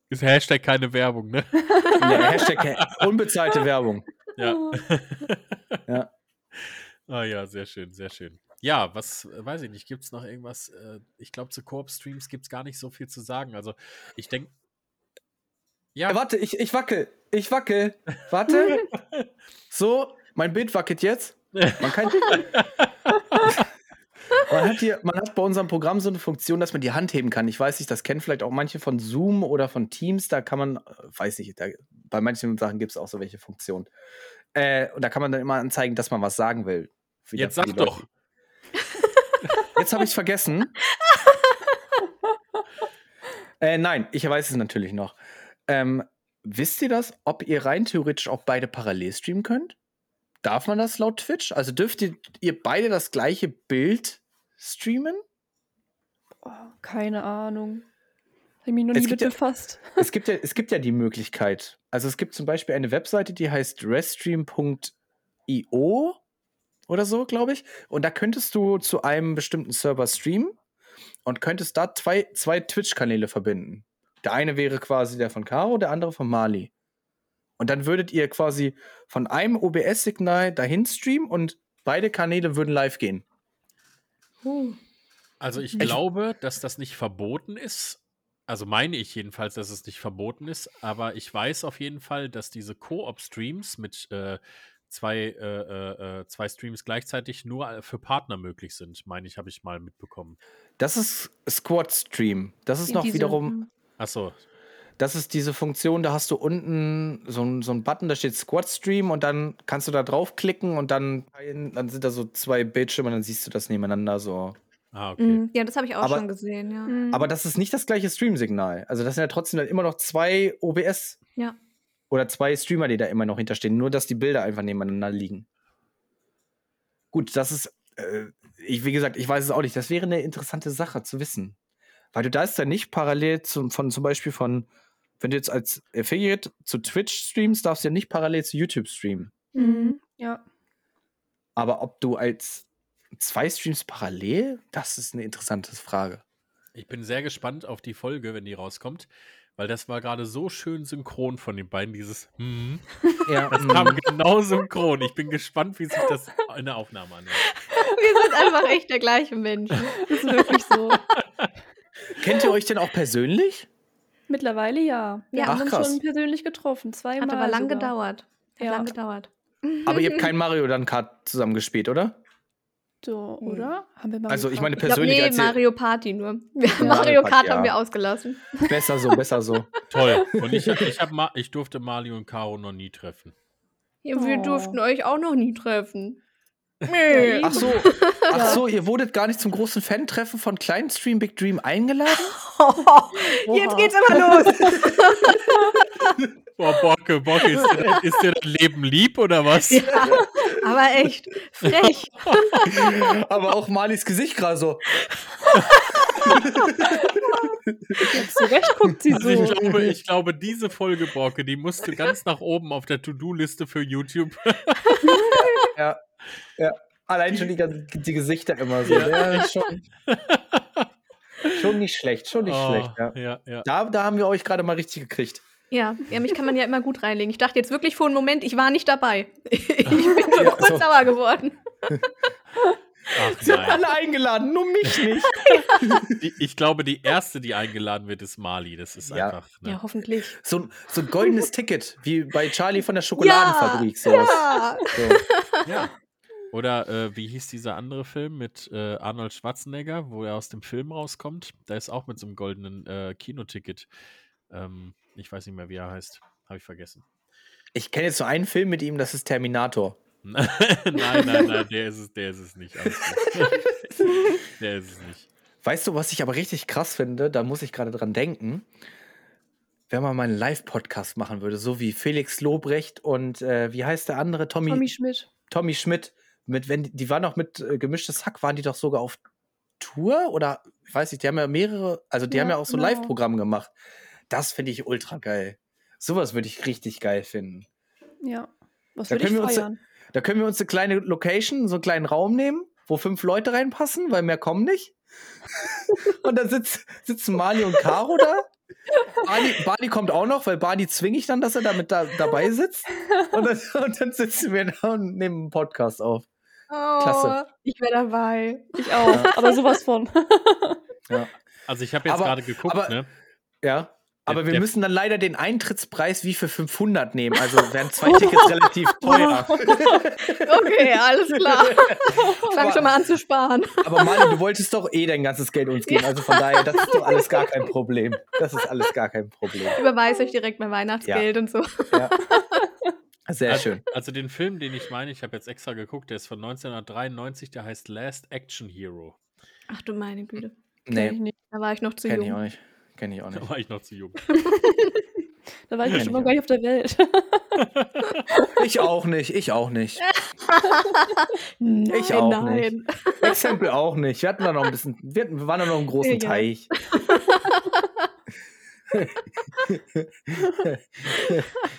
Ist Hashtag keine Werbung, ne? ja Hashtag unbezahlte Werbung. Ja. Ja. Ah ja, sehr schön, sehr schön. Ja, was, äh, weiß ich nicht, gibt es noch irgendwas? Äh, ich glaube, zu Koop-Streams gibt es gar nicht so viel zu sagen. Also, ich denke. Ja, Ja, warte, ich, ich wackel. Ich wackel. Warte. <laughs> So, mein Bild wackelt jetzt. Man kann. <laughs> <laughs> man, hat hier, man hat bei unserem Programm so eine Funktion, dass man die Hand heben kann. Ich weiß nicht, das kennen vielleicht auch manche von Zoom oder von Teams. Da kann man, äh, weiß nicht, da, bei manchen Sachen gibt es auch so welche Funktionen. Äh, und da kann man dann immer anzeigen, dass man was sagen will. Jetzt sag doch. Jetzt habe ich es vergessen. <laughs> äh, nein, ich weiß es natürlich noch. Ähm, wisst ihr das, ob ihr rein theoretisch auch beide parallel streamen könnt? Darf man das laut Twitch? Also dürft ihr, ihr beide das gleiche Bild streamen? Oh, keine Ahnung. Habe ich mich noch Es nie gibt mit ja- befasst. <laughs> es, gibt ja, es gibt ja die Möglichkeit. Also es gibt zum Beispiel eine Webseite, die heißt restream.io oder so, glaube ich. Und da könntest du zu einem bestimmten Server streamen und könntest da zwei, zwei Twitch-Kanäle verbinden. Der eine wäre quasi der von Caro, der andere von Mali. Und dann würdet ihr quasi von einem OBS-Signal dahin streamen und beide Kanäle würden live gehen. Also, ich Ich- glaube, dass das nicht verboten ist. Also meine ich jedenfalls, dass es nicht verboten ist, aber ich weiß auf jeden Fall, dass diese Koop-Streams mit äh, zwei, äh, äh, äh, zwei Streams gleichzeitig nur äh, für Partner möglich sind, meine ich, habe ich mal mitbekommen. Das ist Squad Stream. Das ist noch Diese- wiederum Achso, Das ist diese Funktion, da hast du unten so einen so einen Button, da steht Squad Stream und dann kannst du da draufklicken und dann, dann sind da so zwei Bildschirme und dann siehst du das nebeneinander so. ah, okay. Mhm. Ja, das habe ich auch Aber- schon gesehen, ja. Mhm. Aber das ist nicht das gleiche Stream-Signal. Also das sind ja trotzdem dann immer noch zwei OBS Ja. Oder zwei Streamer, die da immer noch hinterstehen. Nur, dass die Bilder einfach nebeneinander liegen. Gut, das ist, äh, ich, wie gesagt, ich weiß es auch nicht. Das wäre eine interessante Sache zu wissen. Weil du da ist ja nicht parallel zum, von zum Beispiel von, wenn du jetzt als Affiliate zu Twitch streamst, darfst du ja nicht parallel zu YouTube streamen. Mhm. Ja. Aber ob du als zwei Streams parallel, das ist eine interessante Frage. Ich bin sehr gespannt auf die Folge, wenn die rauskommt, weil das war gerade so schön synchron von den beiden, dieses hm. Ja, <laughs> Das kam genau synchron. Ich bin gespannt, wie sich das in der Aufnahme anhört. Wir sind einfach echt der gleiche Mensch. Das ist wirklich so. <laughs> Kennt ihr euch denn auch persönlich? Mittlerweile ja. Wir Ja. haben Ach, uns krass. schon persönlich getroffen. Zweimal. Hat aber lang sogar. gedauert. Hat Ja. lang gedauert. Aber ihr habt <laughs> kein Mario dann Kart zusammen gespielt, oder? So, oder? Haben wir mal Also, ich meine, Ich Persönlich nee, als ihr- Mario Party nur. Wir Ja. <laughs> Mario Mario Kart Party, haben ja. wir ausgelassen. Besser so, besser so. <laughs> Toll. Und ich, ich, hab ich durfte Mali und Caro noch nie treffen. Ja, wir Oh. durften euch auch noch nie treffen. Nee. Ach so, <laughs> ach so, ihr wurdet gar nicht zum großen Fan-Treffen von Klein Stream Big Dream eingeladen? Jetzt geht's aber los. Boah, Bocke, Bocke, ist dir, ist dir das Leben lieb oder was? ja, aber echt frech. <laughs> Aber auch Malis Gesicht gerade so. Jetzt <laughs> zurecht guckt sie Also ich so. glaube, ich glaube, diese Folge, Borke, die musste ganz nach oben auf der To-Do-Liste für YouTube. <laughs> Ja, ja. Allein schon die, die Gesichter immer so. Ja, ist schon, schon nicht schlecht, schon nicht Oh, schlecht. Ja. ja, ja. Da, da haben wir euch gerade mal richtig gekriegt. Ja, ja, mich kann man ja immer gut reinlegen. Ich dachte jetzt wirklich vor einem Moment, ich war nicht dabei. <laughs> Ich bin schon Ja, kurz so. sauer geworden. Ach Sie haben alle eingeladen, nur mich nicht. <laughs> Die, ich glaube, die erste, die eingeladen wird, ist Mali. Das ist Ja. einfach. Ne? Ja, hoffentlich. So, ein- so ein goldenes Ticket, wie bei Charlie von der Schokoladenfabrik. sowas. Ja. So. Ja. Oder äh, wie hieß dieser andere Film mit äh, Arnold Schwarzenegger, wo er aus dem Film rauskommt? Da ist auch mit so einem goldenen äh, Kinoticket. Ähm, ich weiß nicht mehr, wie er heißt. Habe ich vergessen. Ich kenne jetzt so einen Film mit ihm, das ist Terminator. <laughs> nein, nein, nein, der ist es, der ist es nicht. <laughs> Der ist es nicht. Weißt du, was ich aber richtig krass finde? Da muss ich gerade dran denken. Wenn man mal einen Live-Podcast machen würde, so wie Felix Lobrecht und äh, wie heißt der andere? Tommy, Tommy Tommy, Schmidt. Schmidt. Mit, wenn, die waren doch mit äh, gemischtes Hack, waren die doch sogar auf Tour oder ich weiß nicht, die haben ja mehrere, also die Ja, haben ja auch so genau. Live-Programme gemacht. Das finde ich ultra geil. Sowas würde ich richtig geil finden. Ja. Was Da würde ich können wir uns- feiern? Da können wir uns eine kleine Location, so einen kleinen Raum nehmen, wo fünf Leute reinpassen, weil mehr kommen nicht. <laughs> und dann sitz, sitzen Mali und Caro da. Barney, Barney kommt auch noch, weil Barney zwinge ich dann, dass er damit da, dabei sitzt. Und dann, <laughs> und dann sitzen wir da und nehmen einen Podcast auf. Klasse. Oh, Ich wäre dabei. Ich auch, aber sowas von. <laughs> Also ich habe jetzt gerade geguckt, aber- ne? Ja. Aber wir müssen dann leider den Eintrittspreis wie für 500 nehmen. Also wären zwei <laughs> Tickets relativ teuer. <laughs> Okay, alles klar. <laughs> Ich fange schon mal an zu sparen. Aber Mali, du wolltest doch eh dein ganzes Geld uns geben. Also von daher, das ist doch alles gar kein Problem. Das ist alles gar kein Problem. Ich überweise euch direkt mein Weihnachtsgeld und so. Ja. Sehr Also, schön. also den Film, den ich meine, ich habe jetzt extra geguckt, der ist von 1993, der heißt Last Action Hero. Ach du meine Güte. Kenn ich Nee, nicht. Da war ich noch zu ich auch jung. nicht. Kenne ich auch Da nicht. war ich noch zu jung. <laughs> Da war ich Kenn ich noch gar nicht auf der Welt. <laughs> Ich auch nicht. Ich auch nicht. Nein, Ich auch nein. Exempel auch nicht. Wir hatten da noch ein bisschen, wir, hatten, wir waren da noch im großen <laughs> Ja. Teich.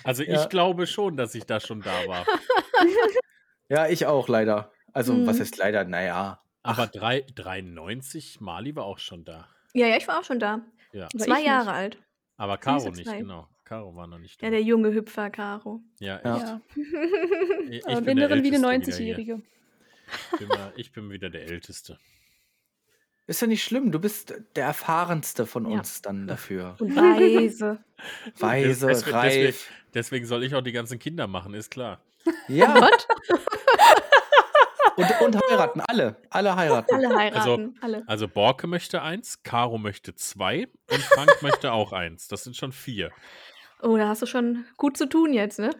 Also Ja. ich glaube schon, dass ich da schon da war. Ja, ich auch leider. Also, Mhm. was heißt leider? Naja. Aber drei, 93, Mali war auch schon da. Ja, ja, ich war auch schon da. Ja. Zwei Jahre nicht. alt. Aber Caro nicht, zwei. genau. Caro war noch nicht da. Ja, der junge Hüpfer, Caro. Ja, Ja. echt. Ja. <laughs> Ich, <laughs> ich Aber bin der Inneren wie eine Älteste wieder hier. 90-Jährige. Ich bin, wieder der Älteste. <laughs> Ist ja nicht schlimm. Du bist der erfahrenste von Ja. uns dann dafür. Und weise. Weise, Des- deswegen- reif. Deswegen soll ich auch die ganzen Kinder machen, ist klar. Ja? Und, und heiraten. Alle. Alle heiraten. Alle heiraten. alle. Also Borke möchte eins, Caro möchte zwei und Frank möchte auch eins. Das sind schon vier. Oh, da hast du schon gut zu tun jetzt, ne?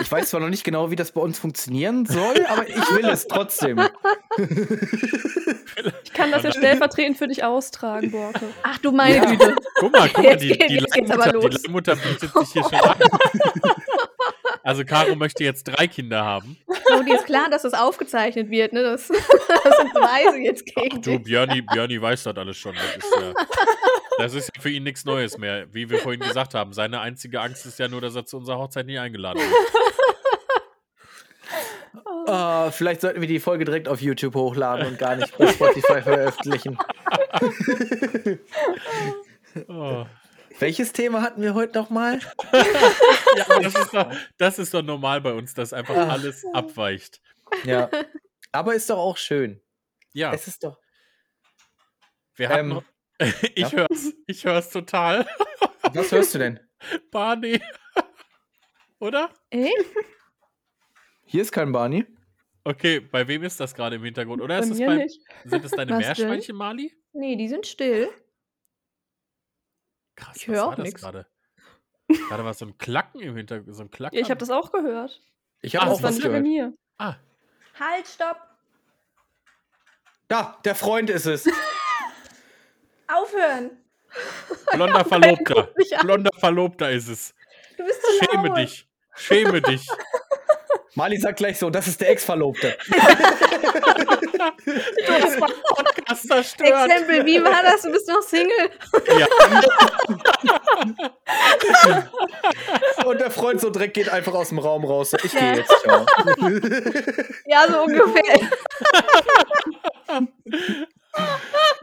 Ich weiß zwar noch nicht genau, wie das bei uns funktionieren soll, aber ich will es trotzdem. Ich kann das ja stellvertretend für dich austragen, Borke. Ach du meine Ja. Güte. Guck mal, guck mal, Jetzt die, geht- die, Leihmutter, die los. Leihmutter bietet sich hier schon an. Also Caro möchte jetzt drei Kinder haben. So, dir ist klar, dass das aufgezeichnet wird, ne? Das, <laughs> das sind Beweise jetzt gegen Du, dich. Björni, Björni weiß das alles schon. Das ist, ja, das ist für ihn nichts Neues mehr. Wie wir vorhin gesagt haben, seine einzige Angst ist ja nur, dass er zu unserer Hochzeit nie eingeladen wird. Äh, vielleicht sollten wir die Folge direkt auf YouTube hochladen und gar nicht bei Spotify veröffentlichen. <laughs> Oh. Welches Thema hatten wir heute nochmal? <laughs> Ja, das ist, doch, das ist doch normal bei uns, dass einfach Ach. alles abweicht. Ja. Aber ist doch auch schön. Ja, Es ist doch. wir hatten ähm, <laughs> ich hör's, ich hör's total. Was hörst du denn? <laughs> Barney. Oder? Ey? Hier ist kein Barney. Okay, bei wem ist das gerade im Hintergrund? Oder es mir bei, nicht. sind es deine Was Meerschweinchen, Mali? Nee, die sind still. Krass, Ich was hör war auch das nix. gerade? Gerade <laughs> war so ein Klacken im Hintergrund, so ein Klacken. Ja, ich habe das auch gehört. Ich habe Das auch was gehört. mir. Ah, Halt, stopp! Da, der Freund ist es. <laughs> Aufhören! <laughs> blonder Verlobter. Blonder Verlobter ist es. Du bist zu Schäme laut. dich. Schäme dich. Mali sagt gleich so, das ist der Ex-Verlobte. Du hast Podcast zerstört. Exempel, wie war das? Du bist noch Single. Ja, <laughs> Und der Freund so direkt geht einfach aus dem Raum raus. So, ich Ja. gehe jetzt. Ciao. <laughs> Ja, so ungefähr.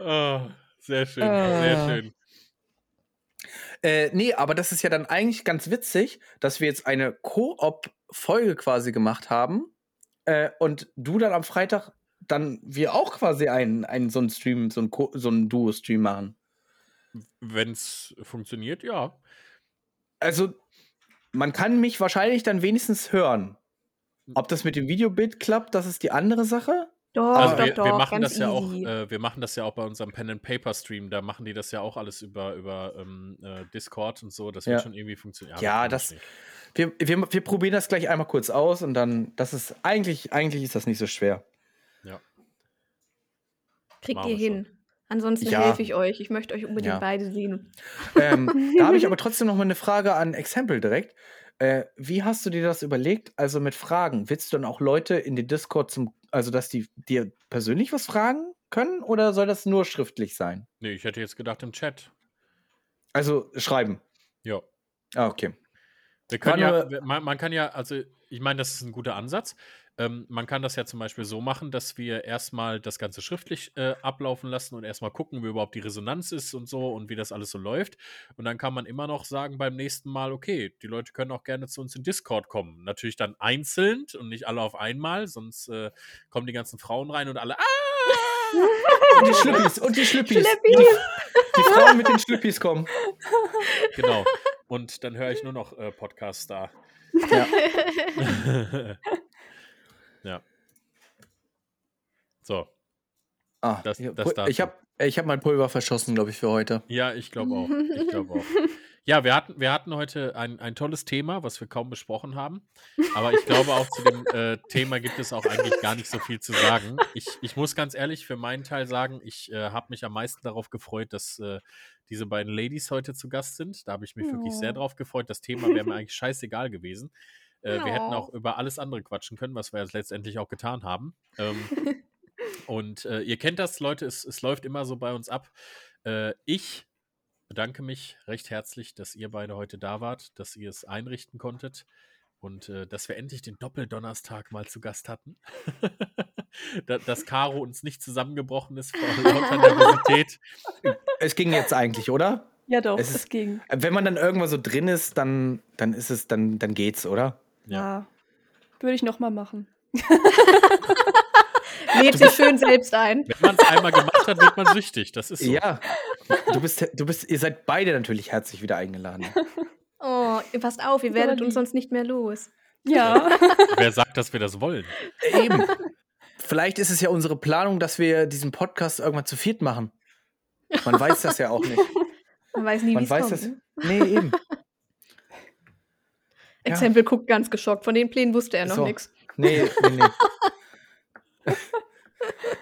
<laughs> oh, sehr schön, Ah. sehr schön. Äh, nee, aber das ist ja dann eigentlich ganz witzig, dass wir jetzt eine Koop-Folge quasi gemacht haben äh, und du dann am Freitag dann wir auch quasi einen, einen so einen Stream, so einen, so einen Duo-Stream machen. Wenn es funktioniert, ja. Also, man kann mich wahrscheinlich dann wenigstens hören. Ob das mit dem Videobild klappt, das ist die andere Sache. Doch, Also doch, wir, doch. wir machen ganz das ja auch, easy. äh, wir machen das ja auch bei unserem Pen and Paper Stream. Da machen die das ja auch alles über über ähm, äh, Discord und so. Das wird Ja. schon irgendwie funktionieren. Ja, ich das-. Wir, wir, wir probieren das gleich einmal kurz aus und dann, das ist eigentlich, eigentlich ist das nicht so schwer. Kriegt ihr hin. Ansonsten Ja. helfe ich euch. Ich möchte euch unbedingt Ja. beide sehen. ähm, <laughs> da habe ich aber trotzdem noch mal eine Frage an Exempel direkt. Äh, wie hast du dir das überlegt? Also mit Fragen. Willst du dann auch Leute in den Discord zum, also dass die dir persönlich was fragen können oder soll das nur schriftlich sein? Nee, ich hätte jetzt gedacht im Chat. Also schreiben. Ja. Ah, okay. Wir können War ja, man, man kann ja, also ich meine, das ist ein guter Ansatz. Ähm, man kann das ja zum Beispiel so machen, dass wir erstmal das Ganze schriftlich äh, ablaufen lassen und erstmal gucken, wie überhaupt die Resonanz ist und so und wie das alles so läuft. Und dann kann man immer noch sagen beim nächsten Mal, okay, die Leute können auch gerne zu uns in Discord kommen. Natürlich dann einzeln und nicht alle auf einmal, sonst äh, kommen die ganzen Frauen rein und alle, ah! Und die Schlüppis, und die Schlüppis. Schlüppis. Die, die Frauen mit den Schlüppis kommen. <laughs> Genau. Und dann höre ich nur noch äh, Podcasts da. Ja. <laughs> <laughs> ja. So. Ah, Das- ich das ich habe ich hab mein Pulver verschossen, glaube ich, für heute. Ja, ich glaube auch. Ich <laughs> glaube auch. Ja, wir hatten, wir hatten heute ein, ein tolles Thema, was wir kaum besprochen haben. Aber ich glaube auch zu dem äh, Thema gibt es auch eigentlich gar nicht so viel zu sagen. Ich, ich muss ganz ehrlich für meinen Teil sagen, ich äh, habe mich am meisten darauf gefreut, dass äh, diese beiden Ladies heute zu Gast sind. Da habe ich mich wirklich sehr drauf gefreut. Das Thema wäre mir eigentlich scheißegal gewesen. Äh, Wir hätten auch über alles andere quatschen können, was wir jetzt letztendlich auch getan haben. Ähm, <laughs> und äh, ihr kennt das, Leute, es, es läuft immer so bei uns ab. Äh, ich bedanke mich recht herzlich, dass ihr beide heute da wart, dass ihr es einrichten konntet und äh, dass wir endlich den Doppeldonnerstag mal zu Gast hatten. <laughs> da, dass Caro uns nicht zusammengebrochen ist vor lauter Nervosität. Es ging jetzt eigentlich, oder? Ja, doch, Es es, ist- ging. Wenn man dann irgendwann so drin ist, dann, dann ist es, dann, dann geht's, oder? Ja. Ja. Würde ich nochmal machen. <laughs> Lädt sich schön selbst ein. Wenn man es einmal gemacht hat, wird man süchtig. Das ist so. Ja. Du bist, du bist, ihr seid beide natürlich herzlich wieder eingeladen. <laughs> Oh, ihr passt auf, ihr werdet uns sonst nicht mehr los. Ja. <laughs> Wer sagt, dass wir das wollen? Eben. Vielleicht ist es ja unsere Planung, dass wir diesen Podcast irgendwann zu viert machen. Man weiß das ja auch nicht. Man weiß nie, wie Man es weiß kommt. das. ne? Nee, eben. Ja. Exempel guckt ganz geschockt. Von den Plänen wusste er noch So. nichts. Nee, nee, <laughs> nee.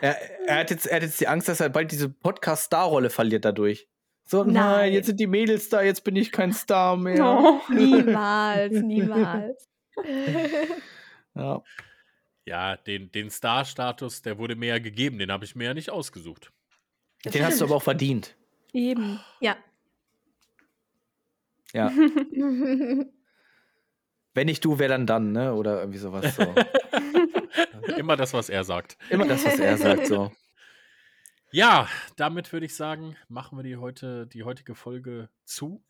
er, er, hat jetzt, er hat jetzt die Angst, dass er bald diese Podcast-Star-Rolle verliert dadurch. So, nein. Nein. jetzt sind die Mädels da, jetzt bin ich kein Star mehr. Oh. <laughs> Niemals, niemals. <laughs> Ja. Ja, den, den Star-Status, der wurde mir ja gegeben. Den habe ich mir ja nicht ausgesucht. Das Den hast du aber auch verdient. Eben. Ja. Ja. Wenn nicht du, wer dann dann, ne? Oder irgendwie sowas. So. <laughs> Immer das, was er sagt. Immer das, was er sagt, so. <laughs> Ja, damit würde ich sagen, machen wir die, heute, die heutige Folge zu.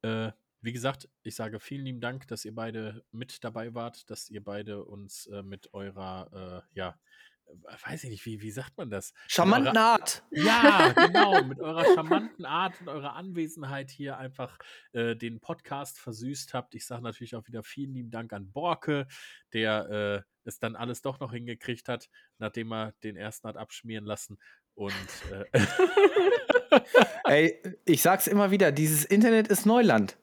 Äh, wie gesagt, ich sage vielen lieben Dank, dass ihr beide mit dabei wart, dass ihr beide uns äh, mit eurer, äh, ja, weiß ich nicht, wie, wie sagt man das? Charmanten Art. Ja, genau, mit eurer <laughs> charmanten Art und eurer Anwesenheit hier einfach äh, den Podcast versüßt habt. Ich sage natürlich auch wieder vielen lieben Dank an Borke, der äh, es dann alles doch noch hingekriegt hat, nachdem er den ersten hat abschmieren lassen. Und äh, <laughs> Ey, ich sag's immer wieder, dieses Internet ist Neuland.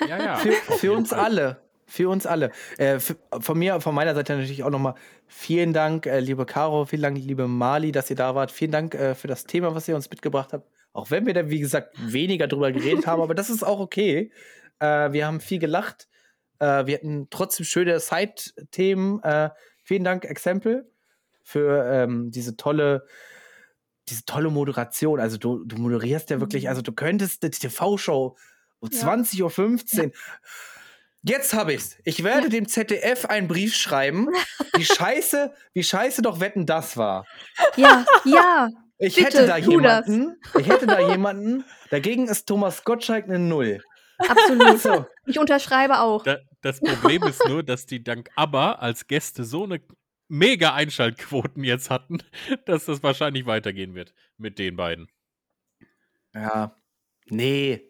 ja, ja. Für, für uns Fall. alle. Für uns alle. Äh, für, von mir, von meiner Seite natürlich auch nochmal vielen Dank, äh, liebe Caro, vielen Dank, liebe Mali, dass ihr da wart. Vielen Dank äh, für das Thema, was ihr uns mitgebracht habt. Auch wenn wir da, wie gesagt, weniger drüber geredet haben, aber das ist auch okay. Äh, wir haben viel gelacht. Äh, wir hatten trotzdem schöne Side-Themen. Äh, vielen Dank, Exempel, für ähm, diese tolle, diese tolle Moderation. Also du, du moderierst ja wirklich, Mhm. also du könntest die TV-Show um Ja. 20.15 Uhr. Jetzt habe ich's. Ich werde dem ZDF einen Brief schreiben, wie <laughs> scheiße, wie scheiße doch Wetten das war. Ja, ja. Ich Bitte, hätte da tu das. jemanden, ich hätte da jemanden, dagegen ist Thomas Gottschalk eine Null. Absolut. So, Ich unterschreibe auch. Da, das Problem ist nur, dass die dank ABBA als Gäste so eine mega Einschaltquoten jetzt hatten, dass das wahrscheinlich weitergehen wird mit den beiden. ja, nee.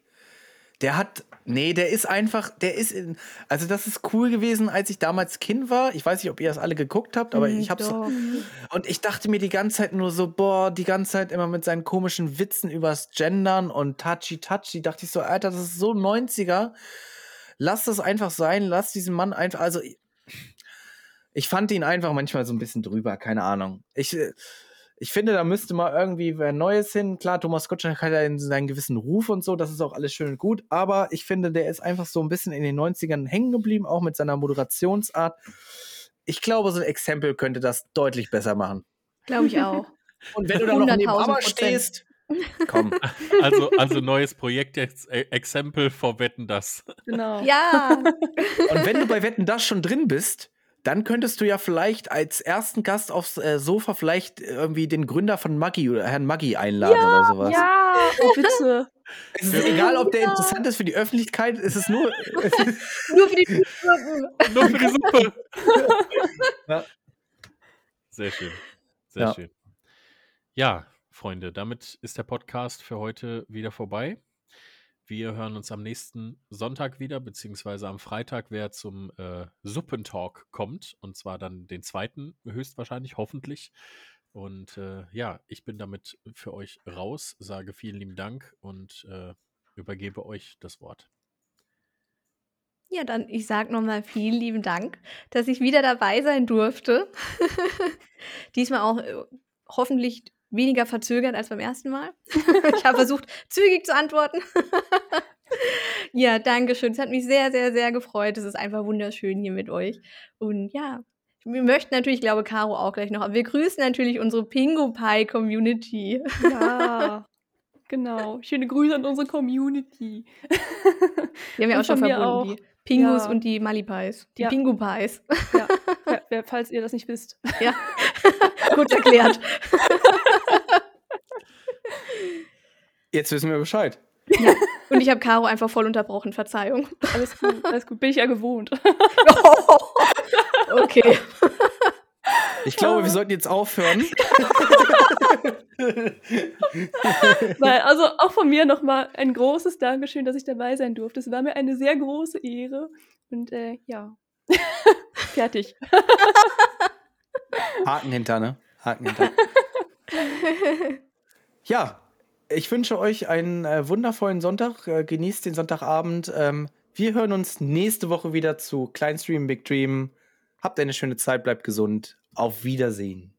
Der hat, nee, der ist einfach, der ist in, also das ist cool gewesen, als ich damals Kind war. Ich weiß nicht, ob ihr das alle geguckt habt, aber Hm, ich hab's, doch. Und ich dachte mir die ganze Zeit nur so, boah, die ganze Zeit immer mit seinen komischen Witzen übers Gendern und Touchy-Touchy. Dachte ich so, Alter, das ist so 90er. Lass das einfach sein, lass diesen Mann einfach, also ich, ich fand ihn einfach manchmal so ein bisschen drüber, keine Ahnung. Ich, äh, ich finde, da müsste mal irgendwie wer Neues hin. Klar, Thomas Gottschalk hat ja in seinen gewissen Ruf und so, das ist auch alles schön und gut, aber ich finde, der ist einfach so ein bisschen in den 90ern hängen geblieben, auch mit seiner Moderationsart. Ich glaube, so ein Exempel könnte das deutlich besser machen. Glaube ich auch. <laughs> Und wenn du dann noch neben 100.000 Aber stehst, komm. <laughs> Also, also neues Projekt jetzt, äh, Exempel vor Wetten das. Genau. Ja. Und wenn du bei Wetten das schon drin bist, dann könntest du ja vielleicht als ersten Gast aufs äh, Sofa vielleicht irgendwie den Gründer von Maggi oder Herrn Maggi einladen oder sowas. Ja, oh, bitte. Es ist egal, ob der interessant ist für die Öffentlichkeit, es ist nur. Es <laughs> ist, Nur für die Typen. Nur für die Suppe. Ja. Sehr schön. Sehr Ja. schön. Ja, Freunde, damit ist der Podcast für heute wieder vorbei. Wir hören uns am nächsten Sonntag wieder, beziehungsweise am Freitag, wer zum äh, Suppentalk kommt. Und zwar dann den zweiten, höchstwahrscheinlich, hoffentlich. Und äh, ja, ich bin damit für euch raus, sage vielen lieben Dank und äh, übergebe euch das Wort. Ja, dann ich sage nochmal vielen lieben Dank, dass ich wieder dabei sein durfte. <laughs> Diesmal auch äh, hoffentlich weniger verzögert als beim ersten Mal. <laughs> ich habe versucht, zügig zu antworten. <laughs> ja, danke schön. Es hat mich sehr, sehr, sehr gefreut. Es ist einfach wunderschön hier mit euch. Und ja, wir möchten natürlich, ich glaube, Caro auch gleich noch, aber wir grüßen natürlich unsere Pingo Pie Community. Ja. <laughs> Genau. Schöne Grüße an unsere Community. Die haben ja auch schon verbunden, die Pingus Ja. und die Malipais. Die Ja. Pingo Pies. Ja. falls ihr das nicht wisst. Ja, gut erklärt. Jetzt wissen wir Bescheid. Und ich habe Caro einfach voll unterbrochen, Verzeihung. Alles gut, alles gut. Bin ich ja gewohnt. <laughs> okay. Ich glaube, wir sollten jetzt aufhören. <laughs> Nein, also auch von mir nochmal ein großes Dankeschön, dass ich dabei sein durfte. Es war mir eine sehr große Ehre. Und äh, ja. <laughs> Fertig. Haken hinter, ne? Haken hinter. Ja, ich wünsche euch einen äh, wundervollen Sonntag. Äh, genießt den Sonntagabend. Ähm, wir hören uns nächste Woche wieder zu Kleinstream Big Dream. Habt eine schöne Zeit, bleibt gesund. Auf Wiedersehen.